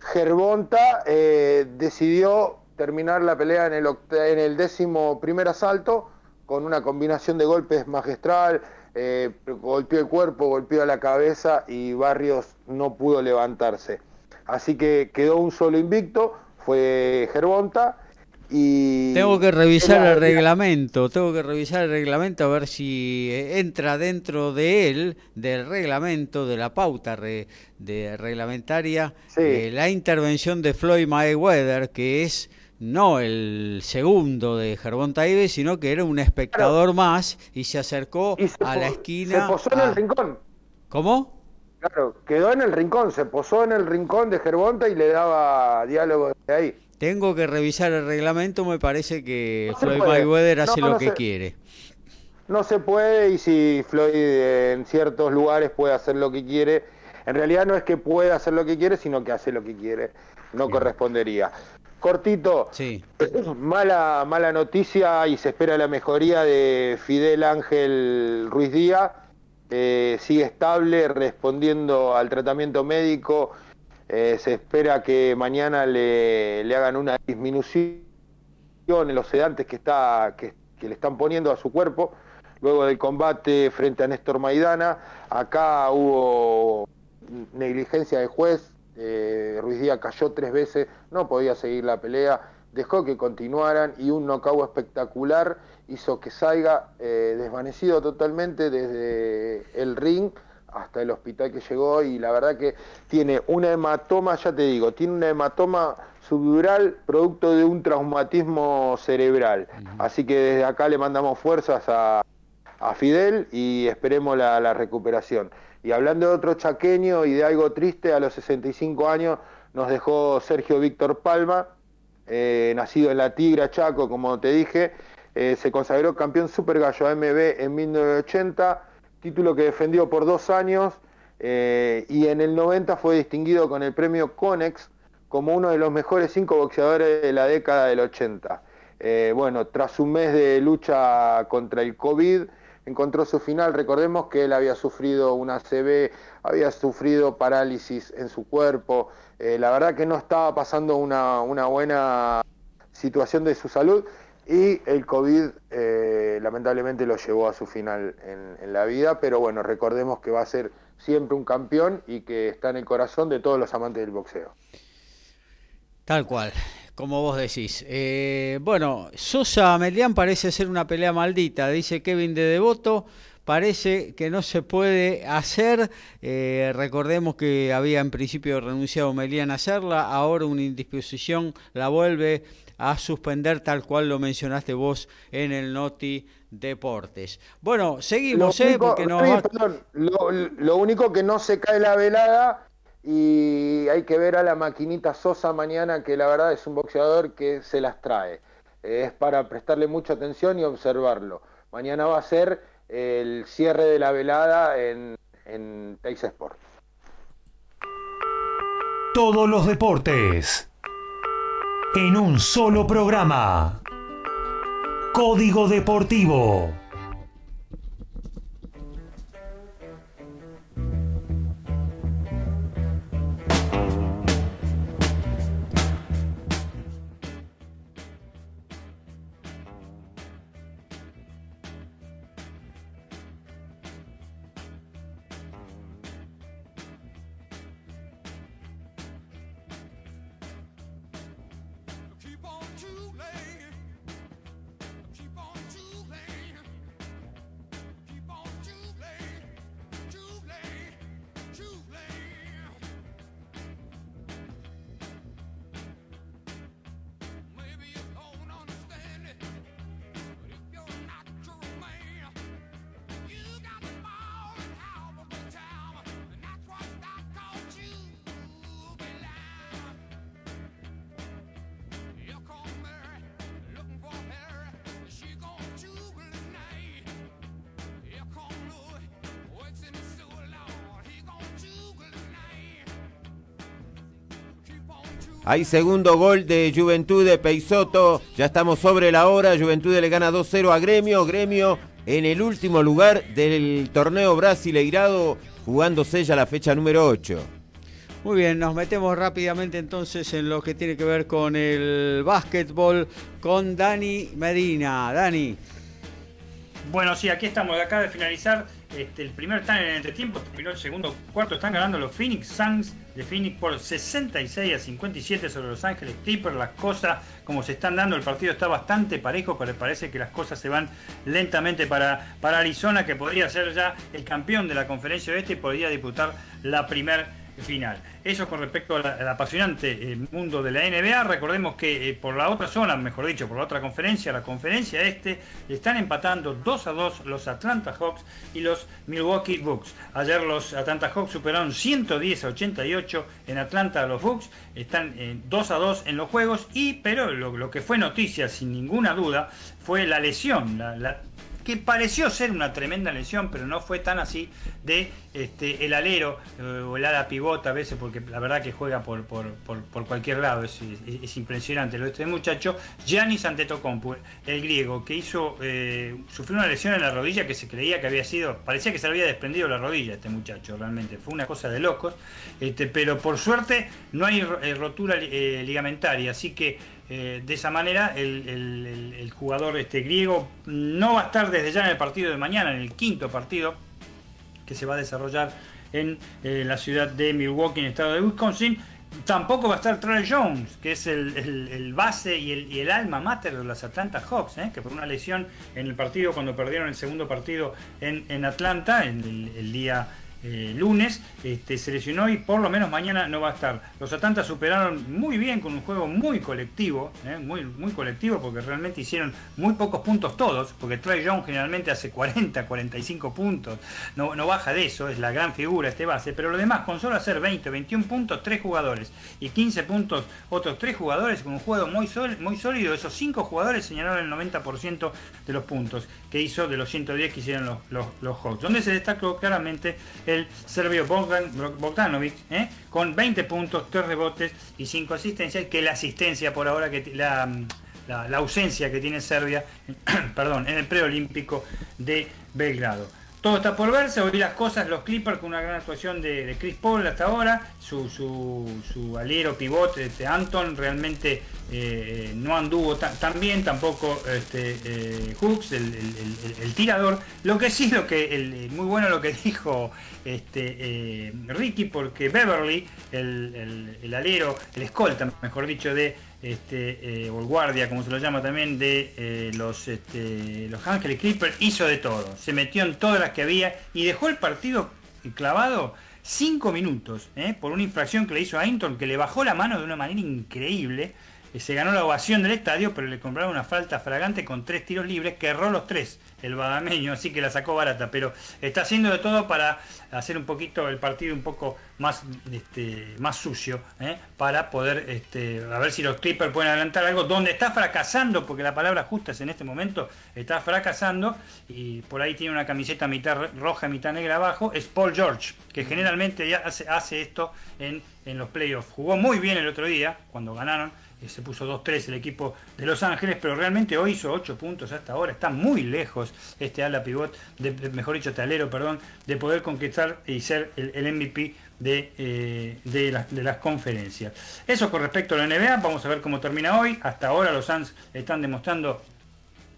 Speaker 3: Gervonta eh, decidió terminar la pelea en el, en el décimo primer asalto con una combinación de golpes magistral, eh, golpeó el cuerpo, golpeó la cabeza y Barrios no pudo levantarse. Así que quedó un solo invicto, fue Gervonta. Y
Speaker 1: tengo que revisar el reglamento, tengo que revisar el reglamento a ver si eh, entra dentro de él, del reglamento, de la pauta de reglamentaria, eh, la intervención de Floyd Mayweather, que es no el segundo de Gervón Taibes, sino que era un espectador más y se acercó a la esquina.
Speaker 3: Se posó en el rincón.
Speaker 1: ¿Cómo?
Speaker 3: Claro, quedó en el rincón, se posó en el rincón de Gervonta y le daba diálogo de ahí.
Speaker 1: Tengo que revisar el reglamento, me parece que Floyd Mayweather hace lo que quiere.
Speaker 3: No se puede y si Floyd en ciertos lugares puede hacer lo que quiere, en realidad no es que pueda hacer lo que quiere, sino que hace lo que quiere, no correspondería. Cortito,
Speaker 1: sí.
Speaker 3: mala, mala noticia y se espera la mejoría de Fidel Ángel Ruiz Díaz. sigue estable, respondiendo al tratamiento médico. Eh, se espera que mañana le, hagan una disminución en los sedantes que, está, que, le están poniendo a su cuerpo luego del combate frente a Néstor Maidana. Acá hubo negligencia de juez, eh, Ruiz Díaz cayó tres veces, no podía seguir la pelea, dejó que continuaran y un knockout espectacular hizo que salga eh, desvanecido totalmente desde el ring hasta el hospital que llegó y la verdad que tiene una hematoma, ya te digo, tiene una hematoma subdural producto de un traumatismo cerebral. Así que desde acá le mandamos fuerzas a, Fidel y esperemos la recuperación. Y hablando de otro chaqueño y de algo triste, a los 65 años nos dejó Sergio Víctor Palma, eh, nacido en La Tigra, Chaco, como te dije, eh, se consagró campeón Super Gallo AMB en 1980, título que defendió por dos años eh, y en el 90 fue distinguido con el premio Conex como uno de los mejores cinco boxeadores de la década del 80. bueno, tras un mes de lucha contra el COVID, encontró su final. Recordemos que él había sufrido una CB, había sufrido parálisis en su cuerpo. Eh, la verdad que no estaba pasando una, buena situación de su salud y el COVID eh, lamentablemente lo llevó a su final en, la vida, pero bueno, recordemos que va a ser siempre un campeón y que está en el corazón de todos los amantes del boxeo.
Speaker 1: Tal cual como vos decís. Eh, bueno, Sosa Melián parece ser una pelea maldita, dice Kevin de Devoto. Parece que no se puede hacer. Eh, recordemos que había en principio renunciado Melián a hacerla. Ahora una indisposición la vuelve a suspender, tal cual lo mencionaste vos en el Noti Deportes. Bueno, seguimos, ¿eh? Porque no
Speaker 3: lo, lo único que no se cae la velada y hay que ver a la maquinita Sosa mañana, que la verdad es un boxeador que se las trae. Es para prestarle mucha atención y observarlo. Mañana va a ser el cierre de la velada en, en Teis Sport.
Speaker 7: Todos los deportes en un solo programa. Código Deportivo.
Speaker 2: Hay segundo gol de Juventud de Peisoto. Ya estamos sobre la hora. Juventud le gana 2-0 a Gremio. Gremio en el último lugar del torneo brasileirado, jugándose ya la fecha número 8.
Speaker 1: Muy bien, nos metemos rápidamente entonces en lo que tiene que ver con el básquetbol con Dani Medina. Dani.
Speaker 5: Bueno, sí, aquí estamos, acá de finalizar este, el primer tan en el entretiempo, terminó el segundo cuarto, están ganando los Phoenix Suns de Phoenix por 66 a 57 sobre Los Ángeles Clippers. Las cosas, como se están dando, el partido está bastante parejo, pero parece que las cosas se van lentamente para, para Arizona, que podría ser ya el campeón de la conferencia oeste y podría disputar la primera final. Eso con respecto al, apasionante eh, mundo de la NBA. Recordemos que eh, por la otra zona, mejor dicho, por la otra conferencia, la conferencia este, están empatando 2 a 2 los Atlanta Hawks y los Milwaukee Bucks. Ayer los Atlanta Hawks superaron 110 a 88 en Atlanta los Bucks. Están 2 a 2 en los juegos. Y, pero lo, que fue noticia, sin ninguna duda, fue la lesión, que pareció ser una tremenda lesión, pero no fue tan así, de este, el alero eh, o el ala pivota a veces, porque la verdad que juega por, por, cualquier lado, es, impresionante lo de este muchacho. Giannis Antetokounmpo, el griego, que hizo, eh, sufrió una lesión en la rodilla que se creía que había sido, parecía que se había desprendido la rodilla este muchacho, realmente, fue una cosa de locos, este, pero por suerte no hay eh, rotura ligamentaria, así que de esa manera el, jugador este griego no va a estar desde ya en el partido de mañana, en el quinto partido, que se va a desarrollar en eh, la ciudad de Milwaukee, en el estado de Wisconsin. Tampoco va a estar Trey Jones, que es el, base y el, alma mater de los Atlanta Hawks, ¿eh? que por una lesión en el partido, cuando perdieron el segundo partido en, Atlanta, en el día eh, lunes, este, se lesionó y por lo menos mañana no va a estar. Los Atlanta superaron muy bien con un juego muy colectivo, eh, muy, muy colectivo porque realmente hicieron muy pocos puntos todos, porque Trey Young generalmente hace 40, 45 puntos, no, no baja de eso, es la gran figura este base, pero lo demás con solo hacer 20, 21 puntos, 3 jugadores. Y 15 puntos otros 3 jugadores con un juego muy, muy sólido, esos 5 jugadores señalaron el 90% de los puntos que hizo de los 110 que hicieron los, los Hawks, donde se destacó claramente el serbio Bogdanovic, ¿eh? con 20 puntos, 3 rebotes y 5 asistencias, que la asistencia por ahora, que la, la, ausencia que tiene Serbia, perdón, en el preolímpico de Belgrado. Todo está por verse, hoy las cosas, los Clippers con una gran actuación de, Chris Paul hasta ahora, su, su, su alero pivote, este Anton, realmente eh, no anduvo tan, bien, tampoco este, eh, Hooks, el, tirador. Lo que sí, lo que muy bueno lo que dijo este, eh, Ricky, porque Beverly, el, alero, el escolta, mejor dicho, de este, o el guardia, como se lo llama también, de los, este, Ángeles Clippers, hizo de todo. Se metió en todas las que había y dejó el partido clavado cinco minutos por una infracción que le hizo a Ainton, que le bajó la mano de una manera increíble se ganó la ovación del estadio, pero le compraron una falta fragante con tres tiros libres que erró los tres el badameño, así que la sacó barata, pero está haciendo de todo para hacer un poquito el partido un poco más, este, más sucio, ¿eh? para poder, este, a ver si los Clippers pueden adelantar algo, donde está fracasando, porque la palabra justa es en este momento, está fracasando, y por ahí tiene una camiseta mitad roja, mitad negra abajo, es Paul George, que generalmente hace, hace esto en, en los playoffs. Jugó muy bien el otro día, cuando ganaron se puso 2-3 el equipo de Los Ángeles, pero realmente hoy hizo 8 puntos hasta ahora. Está muy lejos este ala pivot, mejor dicho, talero, perdón, de poder conquistar y ser el, MVP de, eh, de, las conferencias. Eso con respecto a la NBA, vamos a ver cómo termina hoy. Hasta ahora los Suns están demostrando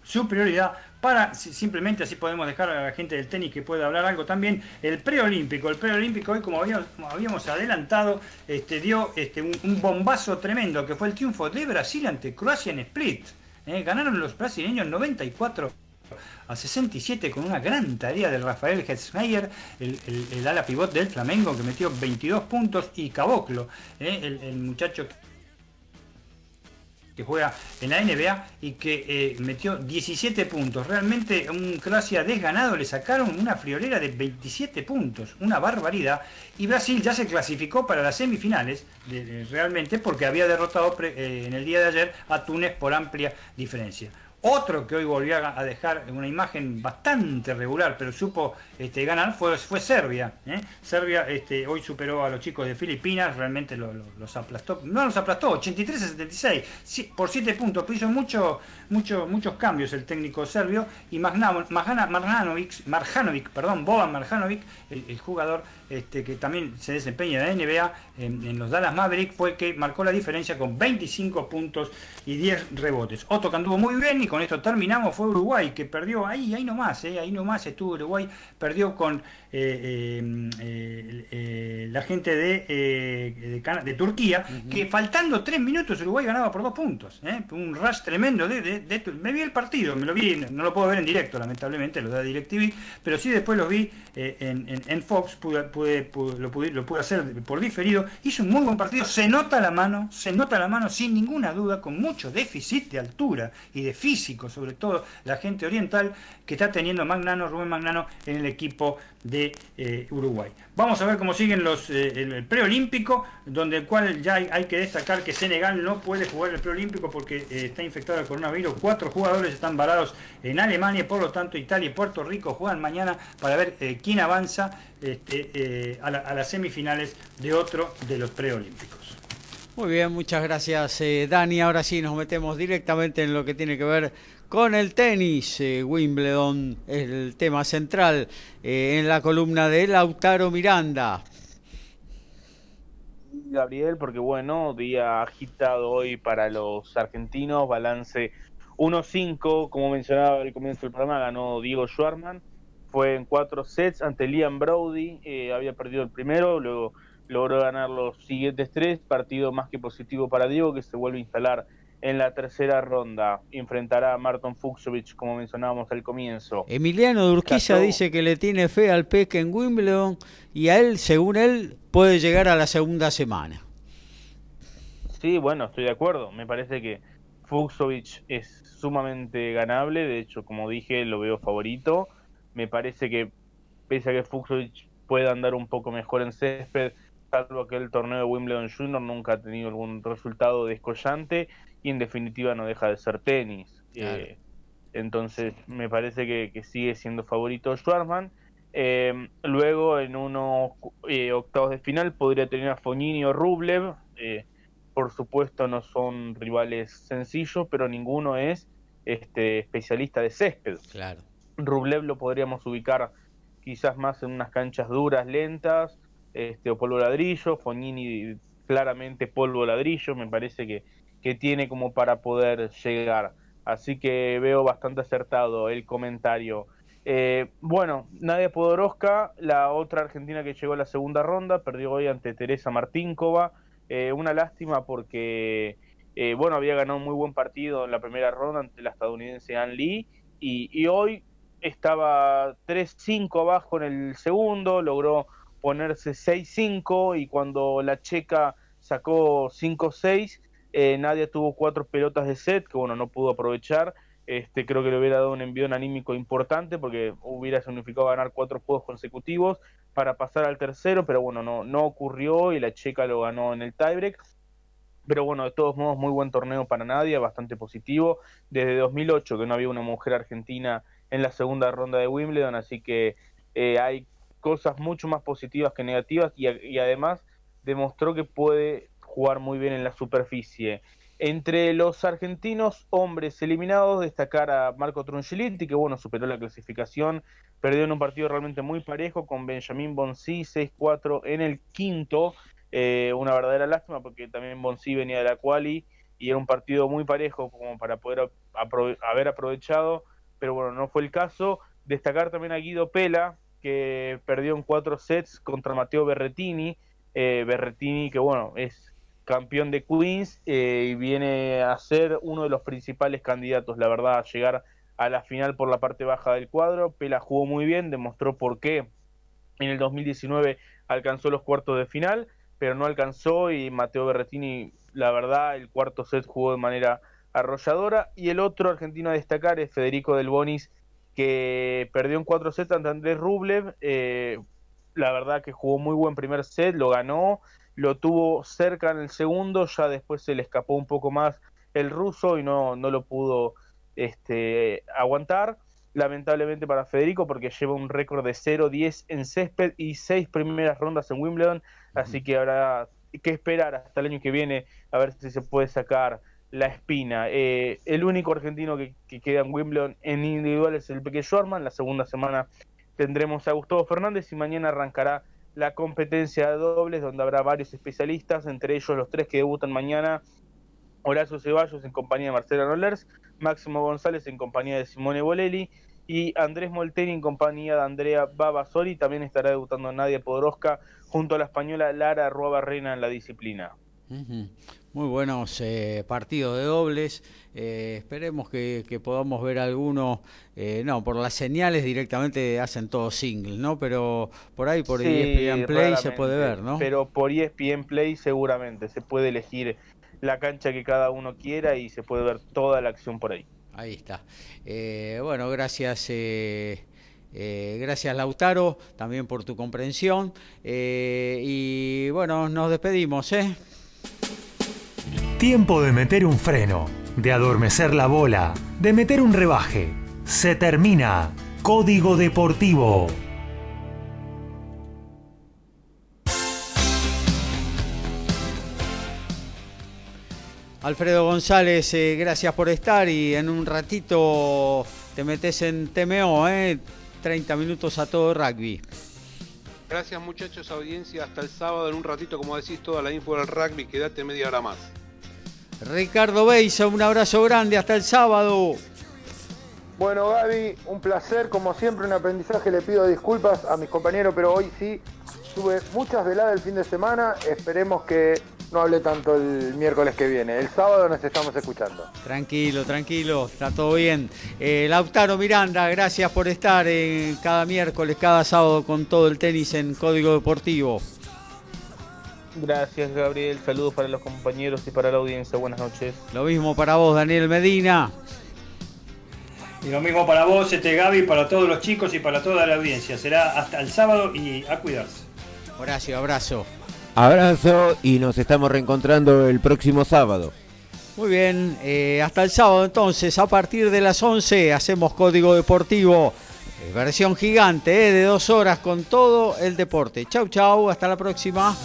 Speaker 5: su prioridad para simplemente así podemos dejar a la gente del tenis que pueda hablar algo también. El preolímpico, el preolímpico hoy como habíamos, adelantado, este, dio este, un, bombazo tremendo que fue el triunfo de Brasil ante Croacia en Split. ¿eh? ganaron los brasileños 94 a 67 con una gran tarea de Rafael Hetzmeyer, el, ala pivot del Flamengo que metió 22 puntos y Caboclo, ¿eh? el, el muchacho juega en la NBA y que eh, metió 17 puntos. Realmente un Croacia desganado le sacaron una friolera de 27 puntos, una barbaridad. Y Brasil ya se clasificó para las semifinales, realmente porque había derrotado eh, en el día de ayer a Túnez por amplia diferencia. Otro que hoy volvió a dejar una imagen bastante regular, pero supo este, ganar, fue, fue Serbia. ¿eh? Serbia este, hoy superó a los chicos de Filipinas, realmente los aplastó, no los aplastó, 83 a 76, por 7 puntos, pero hizo mucho, mucho, muchos cambios el técnico serbio y Marjanovic, Marjanovic, perdón, Boban Marjanovic, el, jugador este, que también se desempeña en la NBA, en, los Dallas Mavericks, fue que marcó la diferencia con 25 puntos y 10 rebotes. Otro que anduvo muy bien y con esto terminamos fue Uruguay, que perdió ahí, ahí nomás, eh, ahí nomás estuvo Uruguay, perdió con la gente de, de, Turquía, que faltando 3 minutos Uruguay ganaba por 2 puntos. Un rush tremendo de, Me vi el partido, me lo vi, no lo puedo ver en directo, lamentablemente, lo da DirecTV, pero sí después lo vi en, Fox, pude, lo, pude, lo pude hacer por diferido. Hizo un muy buen partido, se nota la mano, se nota la mano sin ninguna duda, con mucho déficit de altura y de físico, sobre todo la gente oriental que está teniendo Magnano, Rubén Magnano en el equipo de eh, Uruguay. Vamos a ver cómo siguen los eh, el, preolímpico, donde el cual ya hay, que destacar que Senegal no puede jugar el preolímpico porque eh, está infectado el coronavirus. Cuatro jugadores están varados en Alemania, por lo tanto Italia y Puerto Rico juegan mañana para ver quién avanza este, a las semifinales de otro de los preolímpicos.
Speaker 1: Muy bien, muchas gracias Dani. Ahora sí nos metemos directamente en lo que tiene que ver con el tenis. Eh, Wimbledon es el tema central eh, en la columna de Lautaro Miranda.
Speaker 6: Gabriel, porque bueno, día agitado hoy para los argentinos, balance 1-5, como mencionaba al comienzo del programa, ganó Diego Schwarman, fue en cuatro sets ante Liam Brody, eh, había perdido el primero, luego logró ganar los siguientes tres, partido más que positivo para Diego, que se vuelve a instalar en la tercera ronda. Enfrentará a Marton Fuxovic, como mencionábamos al comienzo.
Speaker 1: Emiliano Durquiza dice que le tiene fe al Peque en Wimbledon y a él, según él, puede llegar a la segunda semana.
Speaker 6: Sí, bueno, estoy de acuerdo. Me parece que Fuxovic es sumamente ganable. De hecho, como dije, lo veo favorito. Me parece que, pese a que Fuxovic pueda andar un poco mejor en césped, salvo que el torneo de Wimbledon Junior nunca ha tenido algún resultado descollante y en definitiva no deja de ser tenis. Eh, entonces me parece que, sigue siendo favorito Schwarman. Eh, luego en unos eh, octavos de final podría tener a Fognini o Rublev. por supuesto no son rivales sencillos, pero ninguno es este especialista de césped.
Speaker 1: Claro.
Speaker 6: Rublev lo podríamos ubicar quizás más en unas canchas duras, lentas, este, o polvo ladrillo. Fognini claramente polvo ladrillo. Me parece que que tiene como para poder llegar. Así que veo bastante acertado el comentario. Eh, bueno, Nadia Podoroska, la otra argentina que llegó a la segunda ronda, perdió hoy ante Teresa Martínkova. Eh, una lástima porque, eh, bueno, había ganado un muy buen partido en la primera ronda ante la estadounidense Ann Lee y, y hoy estaba 3-5 abajo en el segundo, logró ponerse 6-5 y cuando la checa sacó 5-6, eh, Nadia tuvo cuatro pelotas de set que bueno no pudo aprovechar. Este, creo que le hubiera dado un envío anímico importante porque hubiera significado ganar cuatro juegos consecutivos para pasar al tercero, pero bueno, no, no ocurrió y la checa lo ganó en el tiebreak. Pero bueno, de todos modos, muy buen torneo para Nadia, bastante positivo. Desde 2008 que no había una mujer argentina en la segunda ronda de Wimbledon, así que eh, hay cosas mucho más positivas que negativas y, y además demostró que puede jugar muy bien en la superficie. Entre los argentinos hombres eliminados, destacar a Marco Trungeliti, que bueno, superó la clasificación, perdió en un partido realmente muy parejo con Benjamín Bonsi 6-4 en el quinto, eh, una verdadera lástima porque también Bonsi venía de la quali y era un partido muy parejo como para poder haber aprovechado, pero bueno, no fue el caso. Destacar también a Guido Pela, que perdió en cuatro sets contra Mateo Berretini, eh, Berretini que bueno, es campeón de Queens eh, y viene a ser uno de los principales candidatos, la verdad, a llegar a la final por la parte baja del cuadro. Pela jugó muy bien, demostró por qué en el 2019 alcanzó los cuartos de final, pero no alcanzó y Mateo Berretini, la verdad, el cuarto set jugó de manera arrolladora. Y el otro argentino a destacar es Federico Del Bonis, que perdió en cuatro sets ante Andrés Rublev. Eh, la verdad que jugó muy buen primer set, lo ganó, lo tuvo cerca en el segundo, ya después se le escapó un poco más el ruso y no, no lo pudo este, aguantar. Lamentablemente para Federico, porque lleva un récord de 0-10 en césped y seis primeras rondas en Wimbledon, así que habrá que esperar hasta el año que viene a ver si se puede sacar la espina. Eh, el único argentino que, queda en Wimbledon en individual es el Peque Schwarman. La segunda semana tendremos a Gustavo Fernández y mañana arrancará la competencia de dobles donde habrá varios especialistas, entre ellos los tres que debutan mañana. Horacio Ceballos en compañía de Marcela Rollers, Máximo González en compañía de Simone Bolelli y Andrés Molteni en compañía de Andrea Babasori. También estará debutando Nadia Podoroska junto a la española Lara Ruaba Reina en la disciplina.
Speaker 1: Muy buenos eh, partidos de dobles. Eh, esperemos que, podamos ver algunos. Eh, no, por las señales directamente hacen todos singles, ¿no? Pero por ahí, por ESPN Play se puede ver, ¿no?
Speaker 6: Pero por ESPN Play seguramente se puede elegir la cancha que cada uno quiera y se puede ver toda la acción por ahí.
Speaker 1: Ahí está. bueno, gracias. gracias Lautaro, también por tu comprensión. y bueno, nos despedimos. ¿eh?
Speaker 7: Tiempo de meter un freno, de adormecer la bola, de meter un rebaje. Se termina. Código Deportivo.
Speaker 1: Alfredo González, eh, gracias por estar y en un ratito te metes en TMO, eh, 30 minutos a todo rugby.
Speaker 4: Gracias muchachos, audiencia, hasta el sábado en un ratito, como decís, toda la info del rugby, quédate media hora más.
Speaker 1: Ricardo Beisa, un abrazo grande, hasta el sábado.
Speaker 3: Bueno, Gaby, un placer, como siempre, un aprendizaje. Le pido disculpas a mis compañeros, pero hoy sí tuve muchas veladas el fin de semana. Esperemos que no hable tanto el miércoles que viene. El sábado nos estamos escuchando.
Speaker 1: Tranquilo, tranquilo, está todo bien. Eh, Lautaro Miranda, gracias por estar en cada miércoles, cada sábado con todo el tenis en Código Deportivo.
Speaker 6: Gracias, Gabriel. Saludos para los compañeros y para la audiencia. Buenas noches.
Speaker 1: Lo mismo para vos, Daniel Medina.
Speaker 5: Y lo mismo para vos, este Gaby, para todos los chicos y para toda la audiencia. Será hasta el sábado y a cuidarse.
Speaker 1: Horacio, abrazo.
Speaker 2: Abrazo y nos estamos reencontrando el próximo sábado.
Speaker 1: Muy bien, eh, hasta el sábado entonces, a partir de las 11 hacemos Código Deportivo, eh, versión gigante, eh, de dos horas con todo el deporte. Chau, chau, hasta la próxima.